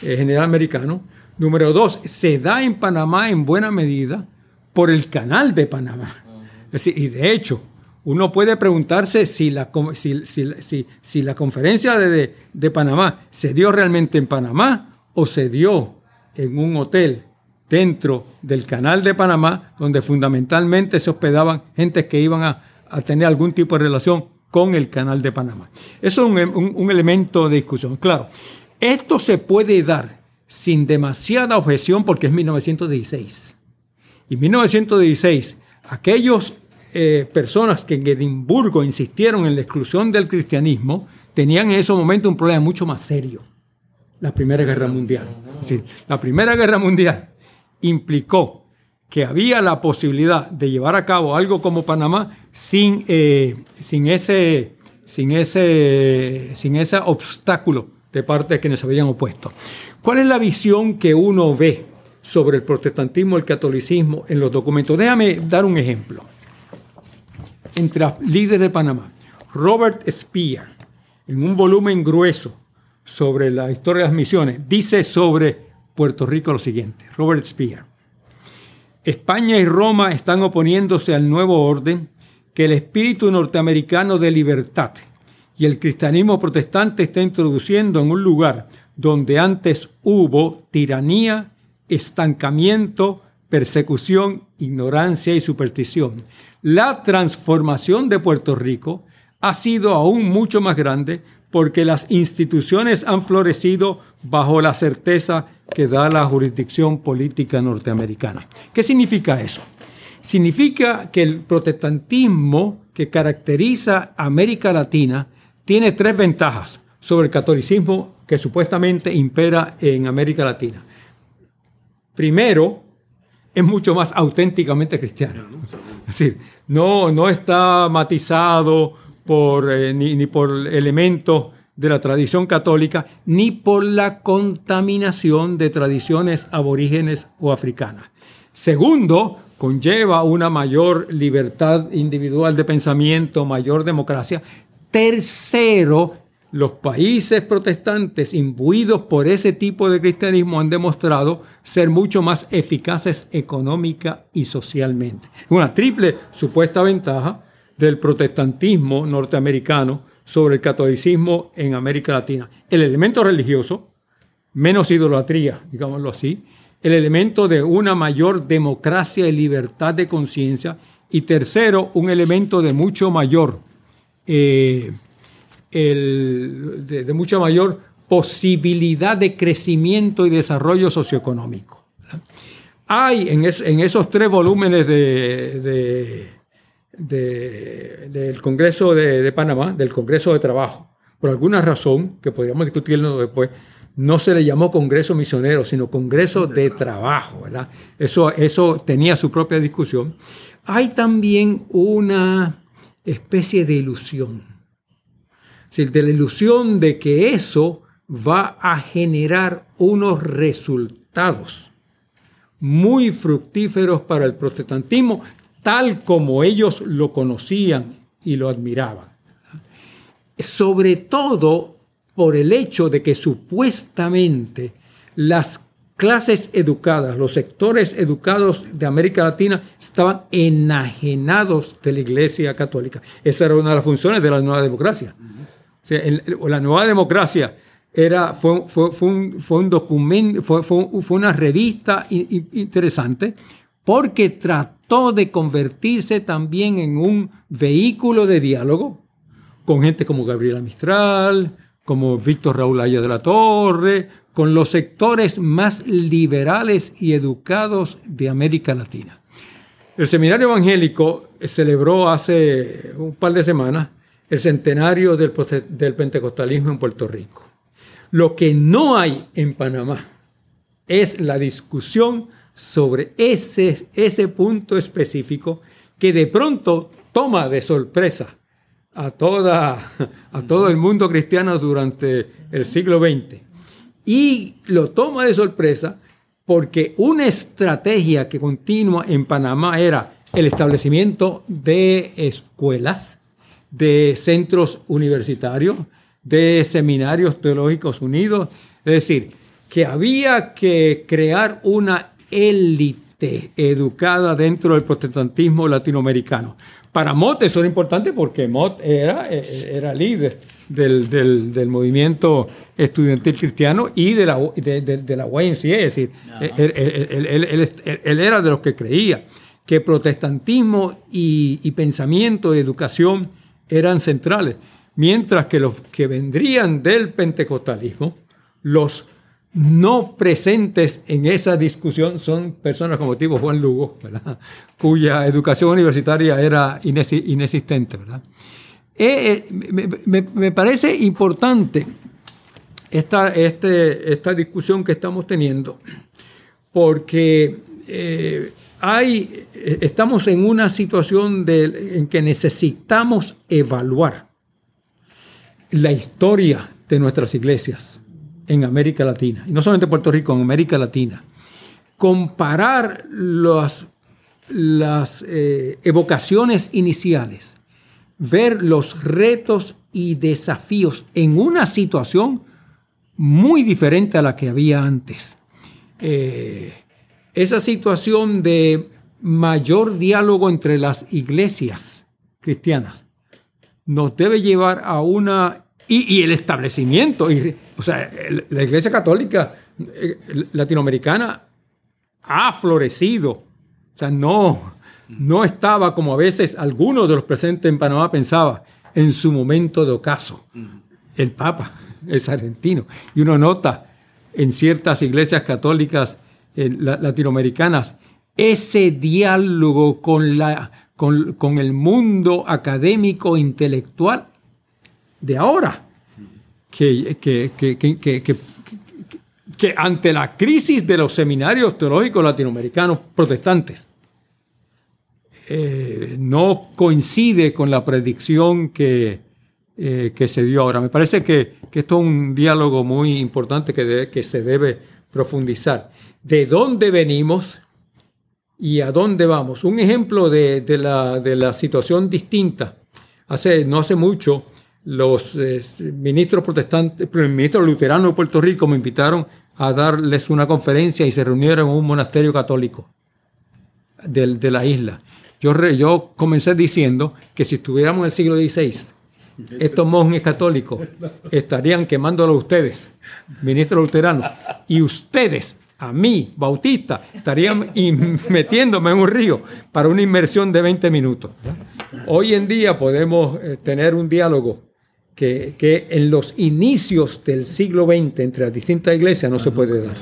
Speaker 6: eh, general americano. Número dos, se da en Panamá en buena medida por el canal de Panamá. Es decir, y de hecho, uno puede preguntarse si la, si, la conferencia de, de, Panamá se dio realmente en Panamá o se dio en un hotel dentro del canal de Panamá, donde fundamentalmente se hospedaban gentes que iban a, tener algún tipo de relación con el canal de Panamá. Eso es un, un elemento de discusión. Claro, esto se puede dar sin demasiada objeción porque es 1916. Y 1916, aquellos eh, personas que en Edimburgo insistieron en la exclusión del cristianismo tenían en ese momento un problema mucho más serio, la Primera Guerra Mundial. Es decir, la Primera Guerra Mundial implicó que había la posibilidad de llevar a cabo algo como Panamá sin, eh, sin, ese, sin, ese, sin ese obstáculo de parte quienes se habían opuesto. ¿Cuál es la visión que uno ve sobre el protestantismo el catolicismo en los documentos? Déjame dar un ejemplo entre los líderes de Panamá. Robert Spear, en un volumen grueso sobre la historia de las misiones, dice sobre Puerto Rico lo siguiente. Robert Spear. España y Roma están oponiéndose al nuevo orden que el espíritu norteamericano de libertad y el cristianismo protestante está introduciendo en un lugar donde antes hubo tiranía, estancamiento, persecución, ignorancia y superstición la transformación de Puerto Rico ha sido aún mucho más grande porque las instituciones han florecido bajo la certeza que da la jurisdicción política norteamericana. ¿Qué significa eso? Significa que el protestantismo que caracteriza a América Latina tiene tres ventajas sobre el catolicismo que supuestamente impera en América Latina. Primero, es mucho más auténticamente cristiano. (laughs) No, no está matizado por, eh, ni, ni por elementos de la tradición católica, ni por la contaminación de tradiciones aborígenes o africanas. Segundo, conlleva una mayor libertad individual de pensamiento, mayor democracia. Tercero, los países protestantes imbuidos por ese tipo de cristianismo han demostrado ser mucho más eficaces económica y socialmente. Una triple supuesta ventaja del protestantismo norteamericano sobre el catolicismo en América Latina. El elemento religioso, menos idolatría, digámoslo así, el elemento de una mayor democracia y libertad de conciencia, y tercero, un elemento de mucho mayor eh, el, de, de, mucha mayor posibilidad de crecimiento y desarrollo socioeconómico. Hay en, es, en esos tres volúmenes de, de, del Congreso de, Panamá, del Congreso de Trabajo, por alguna razón, que podríamos discutirlo después, no se le llamó Congreso Misionero, sino Congreso de Trabajo, ¿verdad? Eso, eso tenía su propia discusión. Hay también una especie de ilusión de la ilusión de que eso va a generar unos resultados muy fructíferos para el protestantismo, tal como ellos lo conocían y lo admiraban. Sobre todo por el hecho de que supuestamente las clases educadas, los sectores educados de América Latina estaban enajenados de la Iglesia Católica. Esa era una de las funciones de la nueva democracia la nueva democracia era, fue, fue, un, fue un documento, fue, fue, una revista interesante porque trató de convertirse también en un vehículo de diálogo con gente como Gabriela Mistral, como Víctor Raúl Aya de la Torre, con los sectores más liberales y educados de América Latina. El seminario evangélico celebró hace un par de semanas el centenario del, pentecostalismo en Puerto Rico. Lo que no hay en Panamá es la discusión sobre ese, ese punto específico que de pronto toma de sorpresa a, toda, a todo el mundo cristiano durante el siglo XX. Y lo toma de sorpresa porque una estrategia que continúa en Panamá era el establecimiento de escuelas de centros universitarios, de seminarios teológicos unidos. Es decir, que había que crear una élite educada dentro del protestantismo latinoamericano. Para Mott eso era importante porque Mott era, era líder del, del, movimiento estudiantil cristiano y de la, de, de, la YMCA, es decir, él, él, era de los que creía que protestantismo y, y pensamiento y educación eran centrales, mientras que los que vendrían del pentecostalismo, los no presentes en esa discusión son personas como tipo Juan Lugo, (laughs) cuya educación universitaria era inexistente. ¿verdad? Eh, eh, me, parece importante esta, este, esta discusión que estamos teniendo, porque eh, hay, estamos en una situación en que necesitamos evaluar la historia de nuestras iglesias en América Latina, y no solamente en Puerto Rico, en América Latina. Comparar las, las eh, evocaciones iniciales, ver los retos y desafíos en una situación muy diferente a la que había antes. Eh, esa situación de mayor diálogo entre las iglesias cristianas nos debe llevar a una... Y, el establecimiento, y, o sea, la iglesia católica eh, latinoamericana ha florecido, o sea, no, no estaba como a veces algunos de los presentes en Panamá pensaba en su momento de ocaso. El Papa es argentino y uno nota en ciertas iglesias católicas latinoamericanas, ese diálogo con, la, con, el mundo académico intelectual de ahora, que, que, ante la crisis de los seminarios teológicos latinoamericanos protestantes, eh, no coincide con la predicción que, eh, que se dio ahora. Me parece que, que, esto es un diálogo muy importante que, que se debe profundizar. ¿De dónde venimos y a dónde vamos? Un ejemplo de, la, situación distinta. Hace, no hace mucho, los eh, ministros protestantes, ministros luteranos de Puerto Rico me invitaron a darles una conferencia y se reunieron en un monasterio católico de, la isla. Yo, yo comencé diciendo que si estuviéramos en el siglo XVI, estos monjes católicos estarían quemándolo a ustedes, ministros luteranos, y ustedes, a mí, bautista, estarían (laughs) metiéndome en un río para una inmersión de 20 minutos. Hoy en día podemos eh, tener un diálogo que, que, en los inicios del siglo XX entre las distintas iglesias no, se puede dar.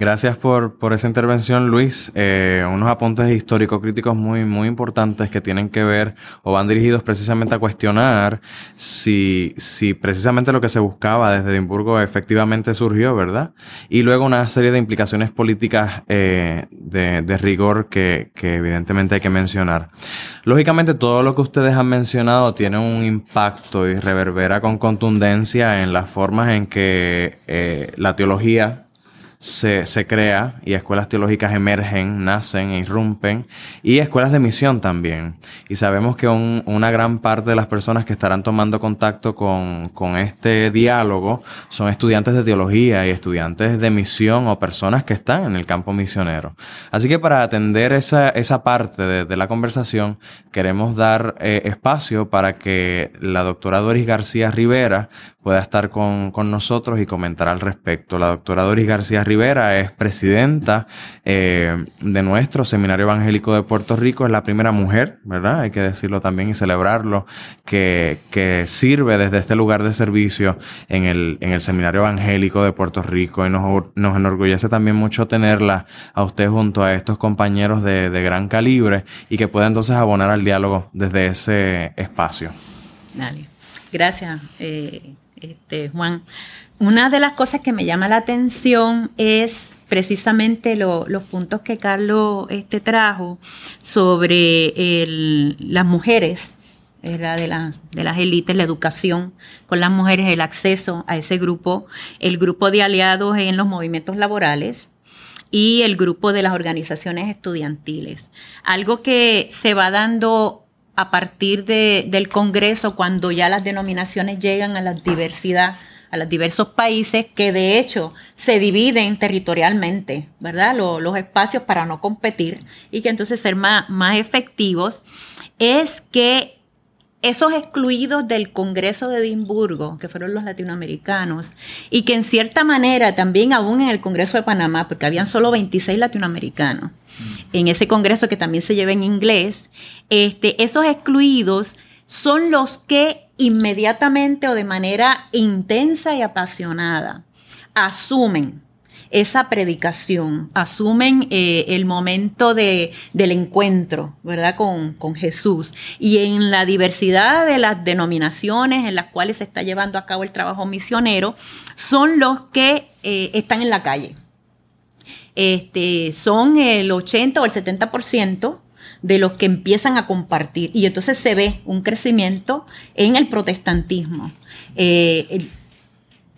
Speaker 3: Gracias por, por esa intervención, Luis. Eh, unos apuntes histórico-críticos muy, muy importantes que tienen que ver o van dirigidos precisamente a cuestionar si, si precisamente lo que se buscaba desde Edimburgo efectivamente surgió, ¿verdad? Y luego una serie de implicaciones políticas eh, de, de, rigor que, que evidentemente hay que mencionar. Lógicamente, todo lo que ustedes han mencionado tiene un impacto y reverbera con contundencia en las formas en que eh, la teología se, se, crea y escuelas teológicas emergen, nacen e irrumpen y escuelas de misión también. Y sabemos que un, una gran parte de las personas que estarán tomando contacto con, con, este diálogo son estudiantes de teología y estudiantes de misión o personas que están en el campo misionero. Así que para atender esa, esa parte de, de la conversación, queremos dar eh, espacio para que la doctora Doris García Rivera pueda estar con, con nosotros y comentar al respecto. La doctora Doris García Rivera es presidenta eh, de nuestro Seminario Evangélico de Puerto Rico, es la primera mujer, ¿verdad? Hay que decirlo también y celebrarlo, que, que sirve desde este lugar de servicio en el, en el Seminario Evangélico de Puerto Rico y nos, nos enorgullece también mucho tenerla a usted junto a estos compañeros de, de gran calibre y que pueda entonces abonar al diálogo desde ese espacio.
Speaker 7: Dale. Gracias. Eh, este, Juan. Una de las cosas que me llama la atención es precisamente lo, los puntos que Carlos este, trajo sobre las mujeres, era de, las de las élites, la educación con las mujeres, el acceso a ese grupo, el grupo de aliados en los movimientos laborales y el grupo de las organizaciones estudiantiles. Algo que se va dando a partir de, del Congreso cuando ya las denominaciones llegan a la diversidad, a los diversos países que de hecho se dividen territorialmente, ¿verdad? Los, los espacios para no competir y que entonces ser más, más efectivos, es que esos excluidos del Congreso de Edimburgo, que fueron los latinoamericanos, y que en cierta manera también aún en el Congreso de Panamá, porque habían solo 26 latinoamericanos, en ese Congreso que también se lleva en inglés, este, esos excluidos son los que inmediatamente o de manera intensa y apasionada asumen esa predicación, asumen eh, el momento de, del encuentro, ¿verdad? Con, con, Jesús. Y en la diversidad de las denominaciones en las cuales se está llevando a cabo el trabajo misionero, son los que eh, están en la calle. Este, son el 80 o el 70% de los que empiezan a compartir. Y entonces se ve un crecimiento en el protestantismo. Eh,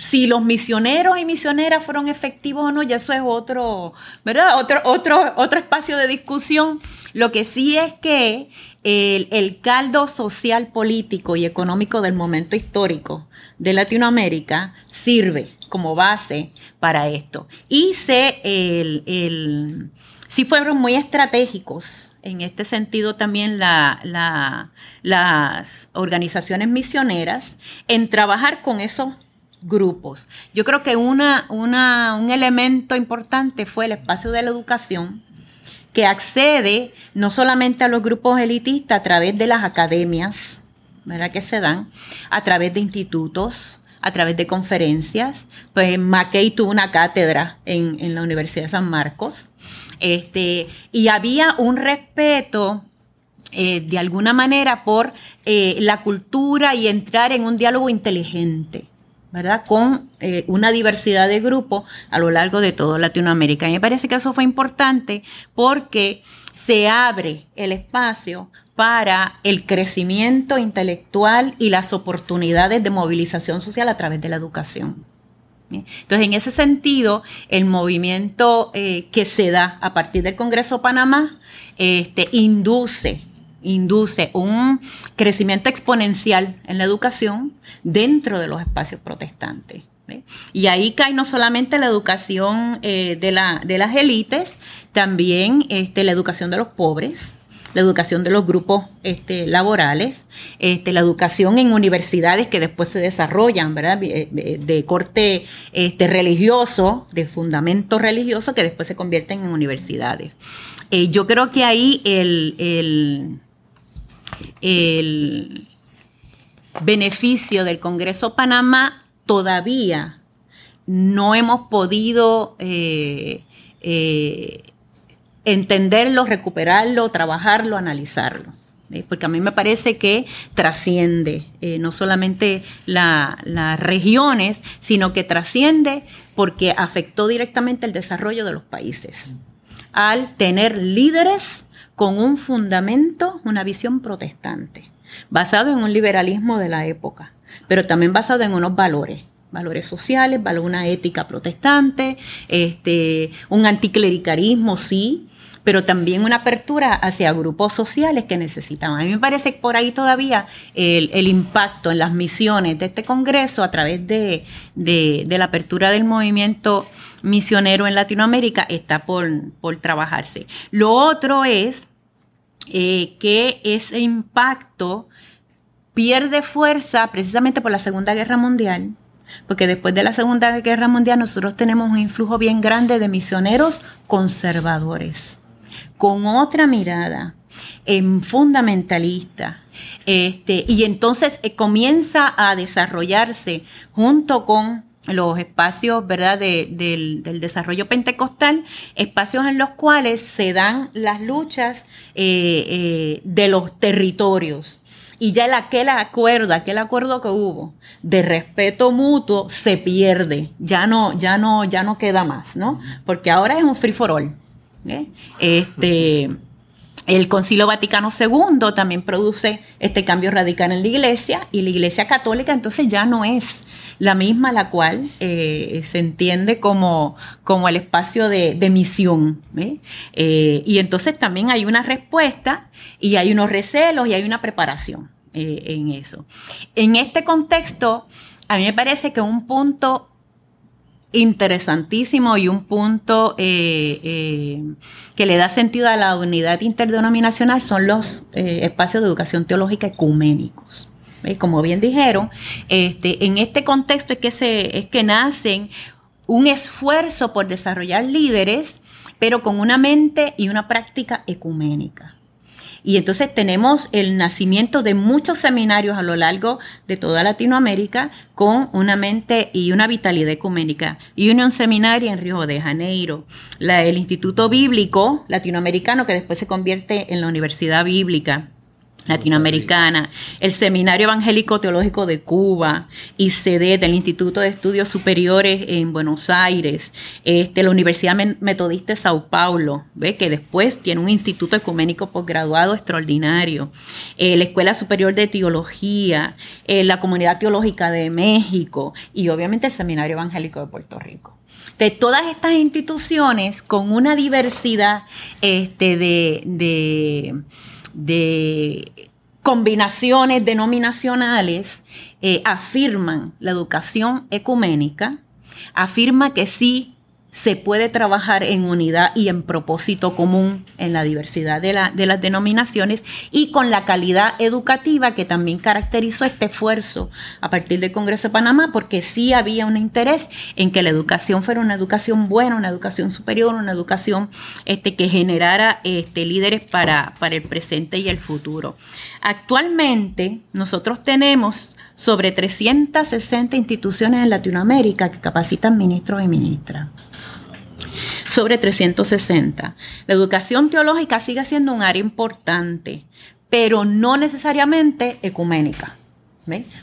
Speaker 7: si los misioneros y misioneras fueron efectivos o no, ya eso es otro, ¿verdad? Otro, otro, otro espacio de discusión. Lo que sí es que el, el, caldo social, político y económico del momento histórico de Latinoamérica sirve como base para esto. Y se, el, el, sí fueron muy estratégicos en este sentido también la, la, las organizaciones misioneras en trabajar con esos grupos. Yo creo que una, una, un elemento importante fue el espacio de la educación, que accede no solamente a los grupos elitistas a través de las academias, ¿verdad? Que se dan, a través de institutos, a través de conferencias. Pues Mackey tuvo una cátedra en, en la Universidad de San Marcos. Este, y había un respeto eh, de alguna manera por eh, la cultura y entrar en un diálogo inteligente. ¿verdad? Con eh, una diversidad de grupos a lo largo de toda Latinoamérica. Y me parece que eso fue importante porque se abre el espacio para el crecimiento intelectual y las oportunidades de movilización social a través de la educación. Entonces, en ese sentido, el movimiento eh, que se da a partir del Congreso Panamá este, induce induce un crecimiento exponencial en la educación dentro de los espacios protestantes. Y ahí cae no solamente la educación eh, de, la, de, las élites, también este, la educación de los pobres, la educación de los grupos este, laborales, este, la educación en universidades que después se desarrollan, ¿verdad? De, corte este, religioso, de fundamento religioso, que después se convierten en universidades. Eh, yo creo que ahí el, el el beneficio del Congreso Panamá, todavía no hemos podido eh, eh, entenderlo, recuperarlo, trabajarlo, analizarlo. ¿eh? Porque a mí me parece que trasciende no solamente las regiones, sino que trasciende porque afectó directamente el desarrollo de los países. Al tener líderes con un fundamento, una visión protestante, basado en un liberalismo de la época, pero también basado en unos valores valores sociales, una ética protestante, este, un anticlericarismo, sí, pero también una apertura hacia grupos sociales que necesitaban. A mí me parece que por ahí todavía el, impacto en las misiones de este Congreso a través de, la apertura del movimiento misionero en Latinoamérica está por, trabajarse. Lo otro es eh, que ese impacto pierde fuerza precisamente por la Segunda Guerra Mundial, porque después de la Segunda Guerra Mundial nosotros tenemos un influjo bien grande de misioneros conservadores con otra mirada en fundamentalista. Este, y entonces eh, comienza a desarrollarse junto con los espacios ¿verdad? del, desarrollo pentecostal, espacios en los cuales se dan las luchas eh, eh, de los territorios. Y ya el, aquel acuerdo, aquel acuerdo que hubo de respeto mutuo se pierde, ya no, ya no, ya no queda más, ¿no? Porque ahora es un free for all. ¿eh? Este, (laughs) el Concilio Vaticano II también produce este cambio radical en la Iglesia y la Iglesia Católica entonces ya no es la misma la cual eh, se entiende como, como el espacio de, misión. ¿eh? y entonces también hay una respuesta y hay unos recelos y hay una preparación en eso. En este contexto, a mí me parece que un punto interesantísimo y un punto eh, eh, que le da sentido a la unidad interdenominacional son los eh, espacios de educación teológica ecuménicos. Como bien dijeron, este, en este contexto es que, se, es que nacen un esfuerzo por desarrollar líderes, pero con una mente y una práctica ecuménica. Y entonces tenemos el nacimiento de muchos seminarios a lo largo de toda Latinoamérica con una mente y una vitalidad ecuménica. Union Seminary en Río de Janeiro, el Instituto Bíblico Latinoamericano que después se convierte en la Universidad Bíblica latinoamericana, el Seminario Evangélico Teológico de Cuba, ICD del Instituto de Estudios Superiores en Buenos Aires, este, la Universidad Metodista de Sao Paulo, ¿ve? que después tiene un instituto ecuménico posgraduado extraordinario, eh, la Escuela Superior de Teología, eh, la Comunidad Teológica de México y obviamente el Seminario Evangélico de Puerto Rico de todas estas instituciones con una diversidad este, de, de combinaciones denominacionales eh, afirman la educación ecuménica, afirma que sí se puede trabajar en unidad y en propósito común en la diversidad de, las denominaciones y con la calidad educativa que también caracterizó este esfuerzo a partir del Congreso de Panamá, porque sí había un interés en que la educación fuera una educación buena, una educación superior, una educación este, que generara este, líderes para, para el presente y el futuro. Actualmente nosotros tenemos sobre 360 instituciones en Latinoamérica que capacitan ministros y ministras sobre 360. La educación teológica sigue siendo un área importante, pero no necesariamente ecuménica.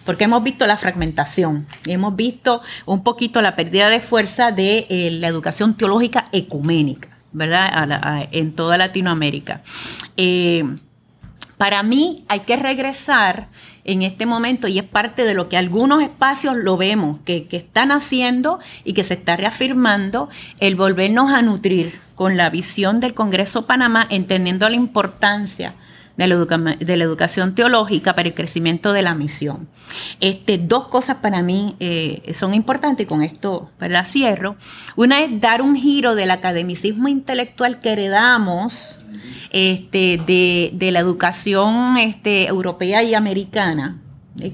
Speaker 7: Porque hemos visto la fragmentación, hemos visto un poquito la pérdida de fuerza de eh, la educación teológica ecuménica, ¿verdad? en toda Latinoamérica. Eh, para mí hay que regresar en este momento y es parte de lo que algunos espacios lo vemos, que, que están haciendo y que se está reafirmando, el volvernos a nutrir con la visión del Congreso Panamá, entendiendo la importancia de la, educación teológica para el crecimiento de la misión. Este, dos cosas para mí eh, son importantes y con esto la cierro. Una es dar un giro del academicismo intelectual que heredamos este, de, la educación este, europea y americana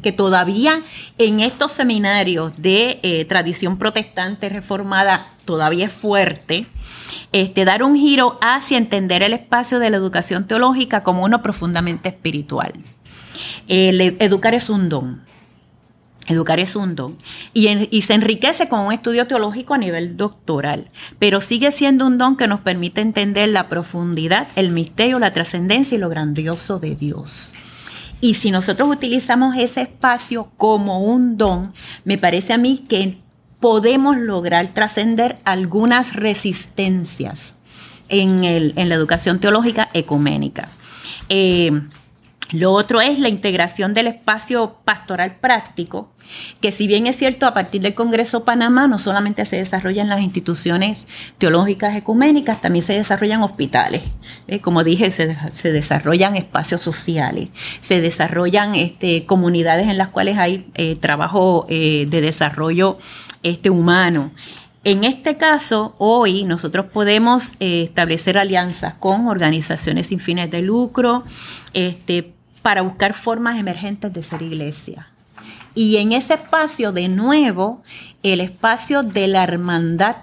Speaker 7: que todavía en estos seminarios de eh, tradición protestante reformada todavía es fuerte, este, dar un giro hacia entender el espacio de la educación teológica como uno profundamente espiritual. educar es un don. Educar es un don. Y, se enriquece con un estudio teológico a nivel doctoral, pero sigue siendo un don que nos permite entender la profundidad, el misterio, la trascendencia y lo grandioso de Dios. Y si nosotros utilizamos ese espacio como un don, me parece a mí que podemos lograr trascender algunas resistencias en, la educación teológica ecuménica. Eh, lo otro es la integración del espacio pastoral práctico, que si bien es cierto, a partir del Congreso Panamá no solamente se desarrollan las instituciones teológicas ecuménicas, también se desarrollan hospitales. Eh, como dije, se, desarrollan espacios sociales, se desarrollan este, comunidades en las cuales hay eh, trabajo eh, de desarrollo este, humano. En este caso, hoy nosotros podemos establecer alianzas con organizaciones sin fines de lucro este, para buscar formas emergentes de ser iglesia. Y en ese espacio, de nuevo, el espacio de la hermandad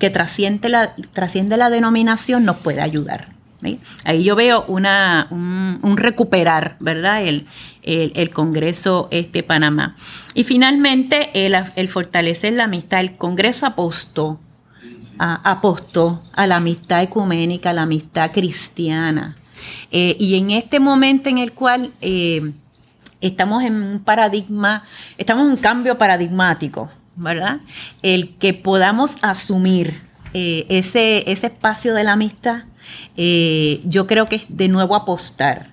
Speaker 7: que trasciende la, trasciende la denominación nos puede ayudar. Ahí yo veo una, un, recuperar, ¿verdad? El, el, Congreso este, Panamá. Y finalmente, el, fortalecer la amistad. El Congreso apostó, apostó a la amistad ecuménica, a la amistad cristiana. Eh, y en este momento en el cual eh, estamos en un paradigma, estamos en un cambio paradigmático, ¿verdad? El que podamos asumir eh, ese, ese espacio de la amistad, eh, yo creo que es de nuevo apostar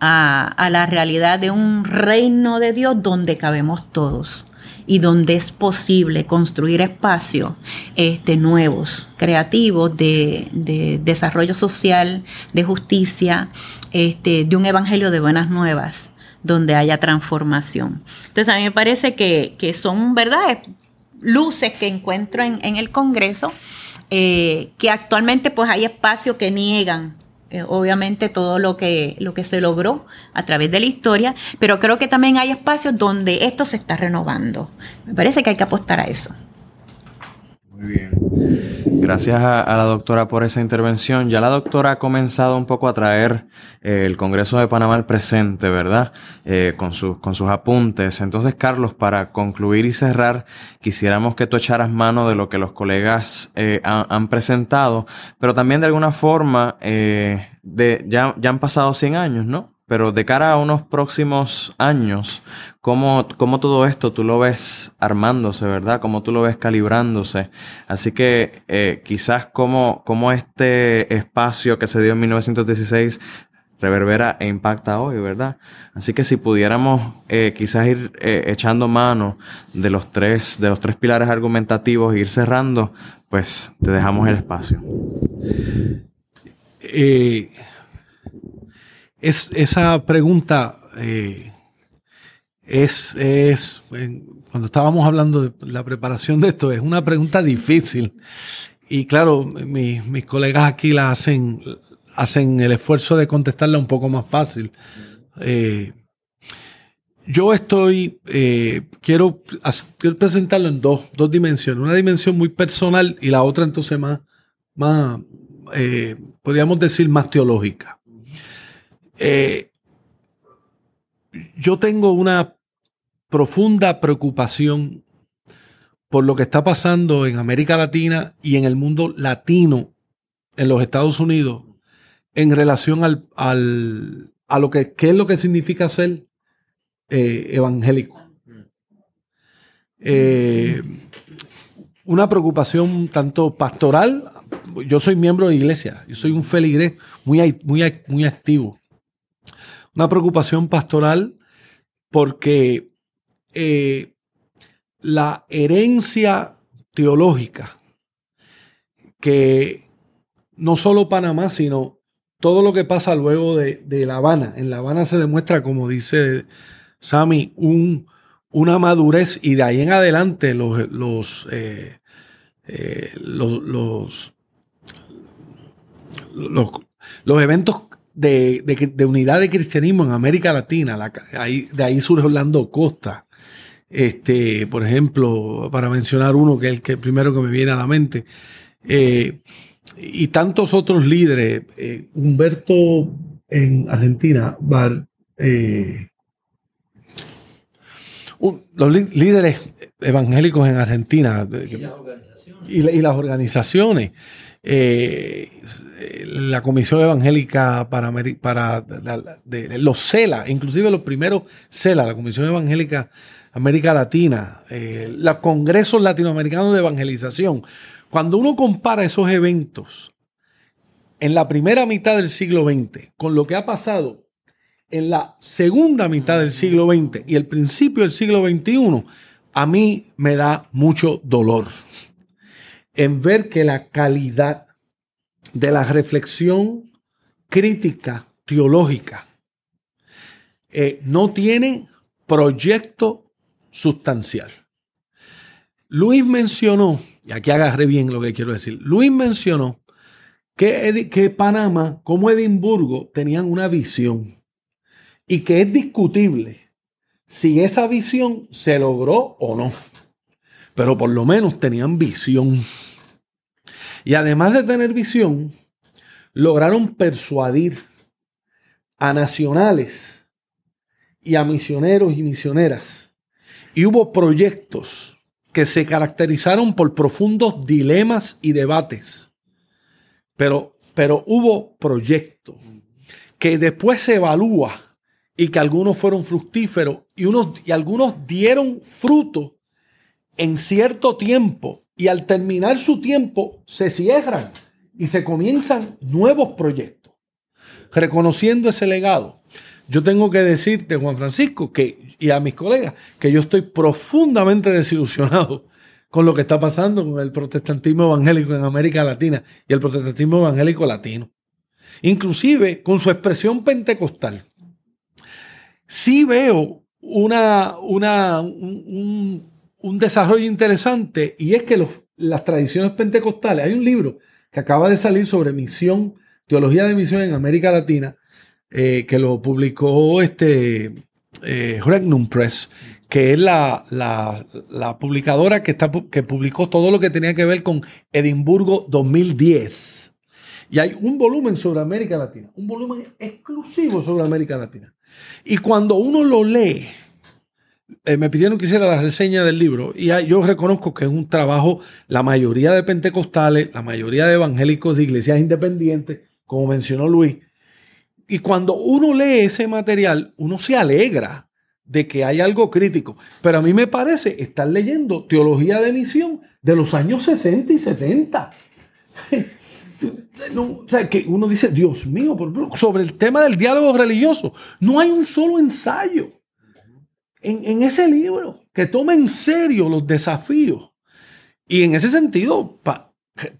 Speaker 7: a, a, la realidad de un reino de Dios donde cabemos todos y donde es posible construir espacios este, nuevos, creativos de, de, desarrollo social, de justicia, este, de un evangelio de buenas nuevas donde haya transformación. Entonces a mí me parece que, son, ¿verdad? Luces que encuentro en, el Congreso, eh, que actualmente pues hay espacios que niegan eh, obviamente todo lo que, lo que se logró a través de la historia, pero creo que también hay espacios donde esto se está renovando. Me parece que hay que apostar a eso.
Speaker 3: Muy bien. Gracias a, la doctora por esa intervención. Ya la doctora ha comenzado un poco a traer eh, el Congreso de Panamá al presente, ¿verdad? Eh, con, sus, con sus apuntes. Entonces, Carlos, para concluir y cerrar, quisiéramos que tú echaras mano de lo que los colegas eh, han, presentado, pero también de alguna forma, de, ya, ya han pasado 100 años, ¿no? Pero de cara a unos próximos años, ¿cómo, ¿cómo, todo esto tú lo ves armándose, verdad? ¿Cómo tú lo ves calibrándose? Así que eh, quizás cómo, este espacio que se dio en 1916 reverbera e impacta hoy, ¿verdad? Así que si pudiéramos eh, quizás ir eh, echando mano de los tres, de los tres pilares argumentativos e ir cerrando, pues te dejamos el espacio.
Speaker 4: Eh, es, esa pregunta eh, es, es, cuando estábamos hablando de la preparación de esto, es una pregunta difícil. Y claro, mis colegas aquí la hacen, hacen el esfuerzo de contestarla un poco más fácil. Eh, yo estoy, eh, quiero, quiero, presentarlo en dos, dos dimensiones. Una dimensión muy personal y la otra entonces más, más podríamos decir, más teológica. Eh, yo tengo una profunda preocupación por lo que está pasando en América Latina y en el mundo latino en los Estados Unidos en relación al, a lo que ¿qué es lo que significa ser eh, evangélico. Eh, una preocupación tanto pastoral, yo soy miembro de iglesia, yo soy un feligrés muy, muy, muy activo. Una preocupación pastoral porque eh, la herencia teológica que no solo Panamá, sino todo lo que pasa luego de, La Habana. En La Habana se demuestra, como dice Sami, un, una madurez y de ahí en adelante los, los, eh, eh, los, los, eventos de, de, unidad de cristianismo en América Latina, ahí, de ahí surge Orlando Costa. Este, por ejemplo, para mencionar uno que es el que primero que me viene a la mente, eh, y tantos otros líderes. Eh, Humberto en Argentina, Bar, eh, los líderes evangélicos en Argentina y, las organizaciones. la Comisión Evangélica para, para los CELA, inclusive los primeros CELA, la Comisión Evangélica América Latina, los Congresos Latinoamericanos de Evangelización, cuando uno compara esos eventos en la primera mitad del siglo XX con lo que ha pasado en la segunda mitad del siglo XX y el principio del siglo XXI, a mí me da mucho dolor en ver que la calidad de la reflexión crítica teológica eh, no tiene proyecto sustancial. Luis mencionó y aquí agarré bien lo que quiero decir. Luis mencionó que, que Panamá, como Edimburgo, tenían una visión y que es discutible si esa visión se logró o no. Pero por lo menos tenían visión. Y además de tener visión, lograron persuadir a nacionales y a misioneros y misioneras. Y hubo proyectos que se caracterizaron por profundos dilemas y debates. Pero, pero hubo proyectos que después se evalúa y que algunos fueron fructíferos y, unos, y algunos dieron fruto en cierto tiempo y al terminar su tiempo se cierran y se comienzan nuevos proyectos. Reconociendo ese legado, yo tengo que decirte, Juan Francisco, que, y a mis colegas, que yo estoy profundamente desilusionado con lo que está pasando con el protestantismo evangélico en América Latina y el protestantismo evangélico latino. Inclusive con su expresión pentecostal. Sí veo una, una, un, desarrollo interesante y es que las tradiciones pentecostales, hay un libro que acaba de salir sobre misión, teología de misión en América Latina, eh, que lo publicó este eh, Regnum Press, que es la, la, publicadora que, está, que publicó todo lo que tenía que ver con Edimburgo 2010. Y hay un volumen sobre América Latina, un volumen exclusivo sobre América Latina. Y cuando uno lo lee, eh, me pidieron que hiciera la reseña del libro y yo reconozco que es un trabajo, la mayoría de pentecostales, la mayoría de evangélicos de iglesias independientes, como mencionó Luis, y cuando uno lee ese material, uno se alegra de que hay algo crítico. Pero a mí me parece estar leyendo teología de misión de los años 60 y 70. (laughs) o sea, que uno dice, Dios mío, sobre el tema del diálogo religioso, no hay un solo ensayo en, ese libro que tome en serio los desafíos. Y en ese sentido,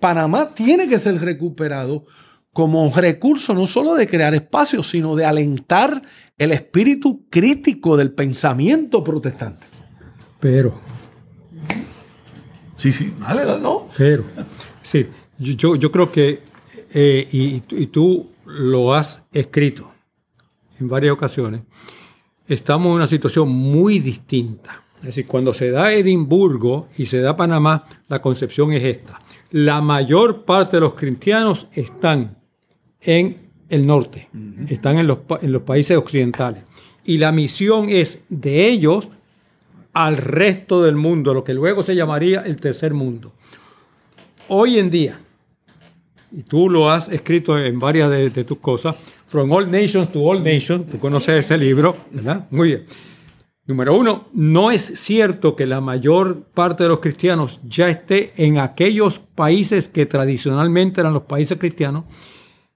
Speaker 4: Panamá tiene que ser recuperado como recurso no solo de crear espacios, sino de alentar el espíritu crítico del pensamiento protestante.
Speaker 6: Pero.
Speaker 4: Sí, sí, dale, no.
Speaker 6: Pero, sí, yo, yo creo que, eh, y, y tú lo has escrito en varias ocasiones, estamos en una situación muy distinta. Es decir, cuando se da Edimburgo y se da Panamá, la concepción es esta. La mayor parte de los cristianos están en el norte, están en los, en los países occidentales. Y la misión es de ellos al resto del mundo, lo que luego se llamaría el tercer mundo. Hoy en día, y tú lo has escrito en varias de, tus cosas, From All Nations to All Nations, tú conoces ese libro, ¿verdad? Muy bien. Número uno, no es cierto que la mayor parte de los cristianos ya esté en aquellos países que tradicionalmente eran los países cristianos,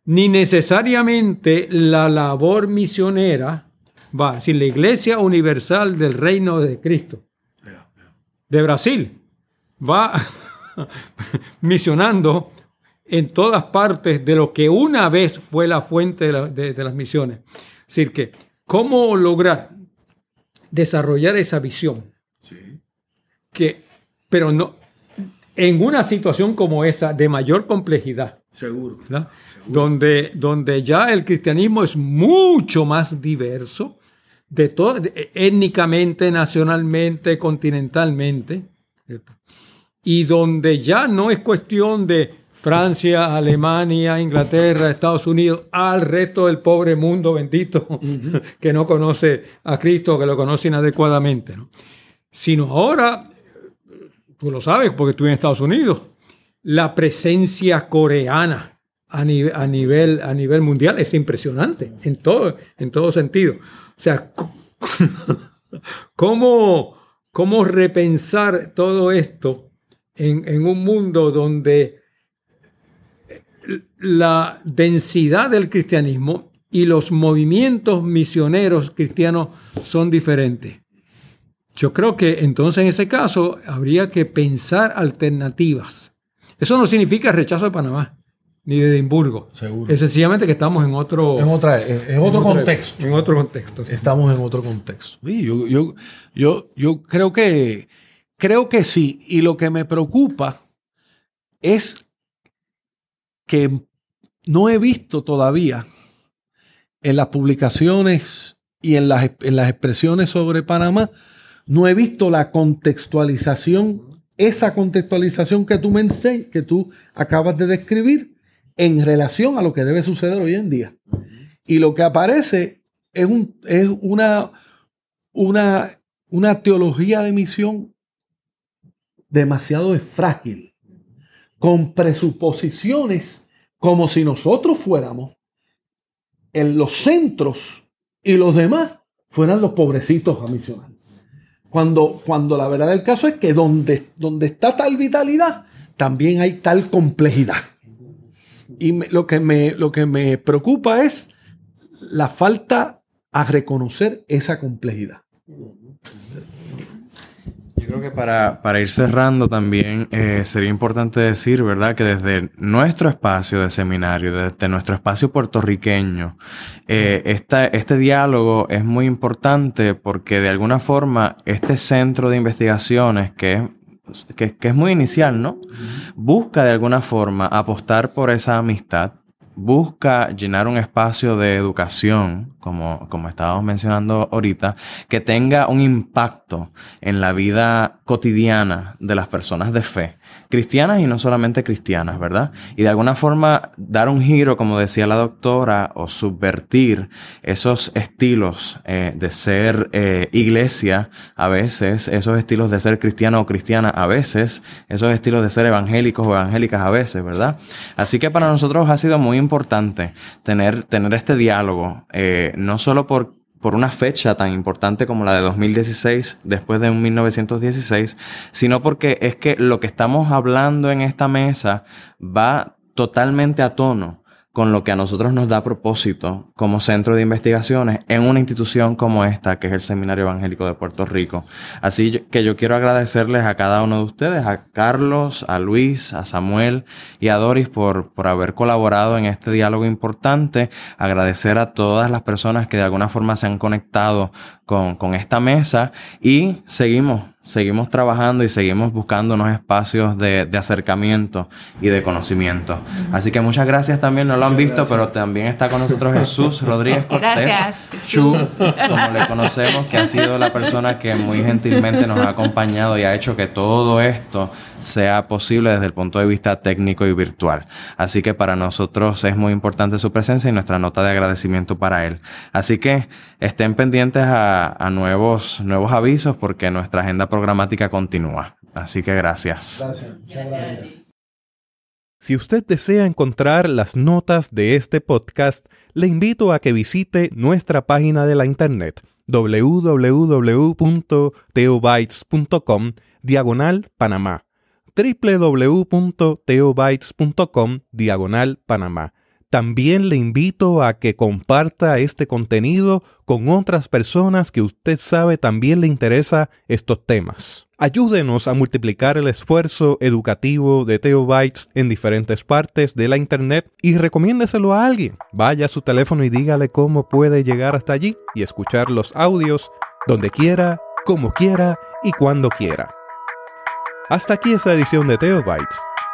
Speaker 6: ni necesariamente la labor misionera, va, decir, la Iglesia Universal del Reino de Cristo de Brasil va (laughs) misionando en todas partes de lo que una vez fue la fuente de, las misiones. Es decir, que cómo lograr desarrollar esa visión. Que, pero no, en una situación como esa, de mayor complejidad.
Speaker 4: Seguro.
Speaker 6: Donde, donde ya el cristianismo es mucho más diverso, de todo, étnicamente, nacionalmente, continentalmente, y donde ya no es cuestión de Francia, Alemania, Inglaterra, Estados Unidos, al resto del pobre mundo bendito (laughs) que no conoce a Cristo, que lo conoce inadecuadamente, ¿no? sino ahora, tú lo sabes porque estuve en Estados Unidos, la presencia coreana a, a, nivel, a nivel mundial es impresionante en todo, en todo sentido. O sea, (laughs) ¿cómo, cómo repensar todo esto en, un mundo donde la densidad del cristianismo y los movimientos misioneros cristianos son diferentes. Yo creo que entonces en ese caso habría que pensar alternativas. Eso no significa rechazo de Panamá ni de Edimburgo.
Speaker 4: Seguro.
Speaker 6: Es sencillamente que estamos en otro,
Speaker 4: en otra, en, otro contexto.
Speaker 6: En otro contexto.
Speaker 4: Estamos en otro contexto. Yo, yo, yo, yo creo que creo que sí. Y lo que me preocupa es que no he visto todavía en las publicaciones y en las, en las expresiones sobre Panamá, no he visto la contextualización, esa contextualización que tú me que tú acabas de describir en relación a lo que debe suceder hoy en día. Y lo que aparece es, un, es una, una, una teología de misión demasiado frágil, con presuposiciones como si nosotros fuéramos en los centros y los demás fueran los pobrecitos a misionar. Cuando, cuando la verdad del caso es que donde, donde está tal vitalidad, también hay tal complejidad. Y lo, que me, lo que me preocupa es la falta a reconocer esa complejidad.
Speaker 3: Creo que para, ir cerrando también eh, sería importante decir, ¿verdad?, que desde nuestro espacio de seminario, desde nuestro espacio puertorriqueño, eh, este diálogo es muy importante porque de alguna forma este centro de investigaciones que es que, es muy inicial, ¿no? Busca de alguna forma apostar por esa amistad, busca llenar un espacio de educación, como, como estábamos mencionando ahorita, que tenga un impacto en la vida cotidiana de las personas de fe cristianas y no solamente cristianas, ¿verdad? Y de alguna forma dar un giro, como decía la doctora, o subvertir esos estilos eh, de ser eh, iglesia a veces, esos estilos de ser cristiano o cristiana a veces, esos estilos de ser evangélicos o evangélicas a veces, ¿verdad? Así que para nosotros ha sido muy importante tener, tener este diálogo, eh, no solo por por una fecha tan importante como la de 2016, después de un 1916, sino porque es que lo que estamos hablando en esta mesa va totalmente a tono con lo que a nosotros nos da propósito como centro de investigaciones en una institución como esta, que es el Seminario Evangélico de Puerto Rico. Así que yo quiero agradecerles a cada uno de ustedes, a Carlos, a Luis, a Samuel y a Doris por, por haber colaborado en este diálogo importante. Agradecer a todas las personas que de alguna forma se han conectado con, con esta mesa y seguimos seguimos trabajando y seguimos buscando unos espacios de, de, acercamiento y de conocimiento. Así que muchas gracias también, no lo han visto, pero también está con nosotros Jesús (laughs) Rodríguez Cortés, Chu, como le conocemos, que ha sido la persona que muy gentilmente nos ha acompañado y ha hecho que todo esto sea posible desde el punto de vista técnico y virtual. Así que para nosotros es muy importante su presencia y nuestra nota de agradecimiento para él. Así que estén pendientes a, a nuevos, nuevos avisos porque nuestra agenda programática continúa. Así que gracias.
Speaker 4: Gracias, muchas gracias.
Speaker 1: Si usted desea encontrar las notas de este podcast, le invito a que visite nuestra página de la internet www.teobytes.com diagonal Panamá www.teobytes.com diagonal Panamá. También le invito a que comparta este contenido con otras personas que usted sabe también le interesa estos temas. Ayúdenos a multiplicar el esfuerzo educativo de Teobytes en diferentes partes de la internet y recomiéndeselo a alguien. Vaya a su teléfono y dígale cómo puede llegar hasta allí y escuchar los audios donde quiera, como quiera y cuando quiera. Hasta aquí esta edición de Teobytes.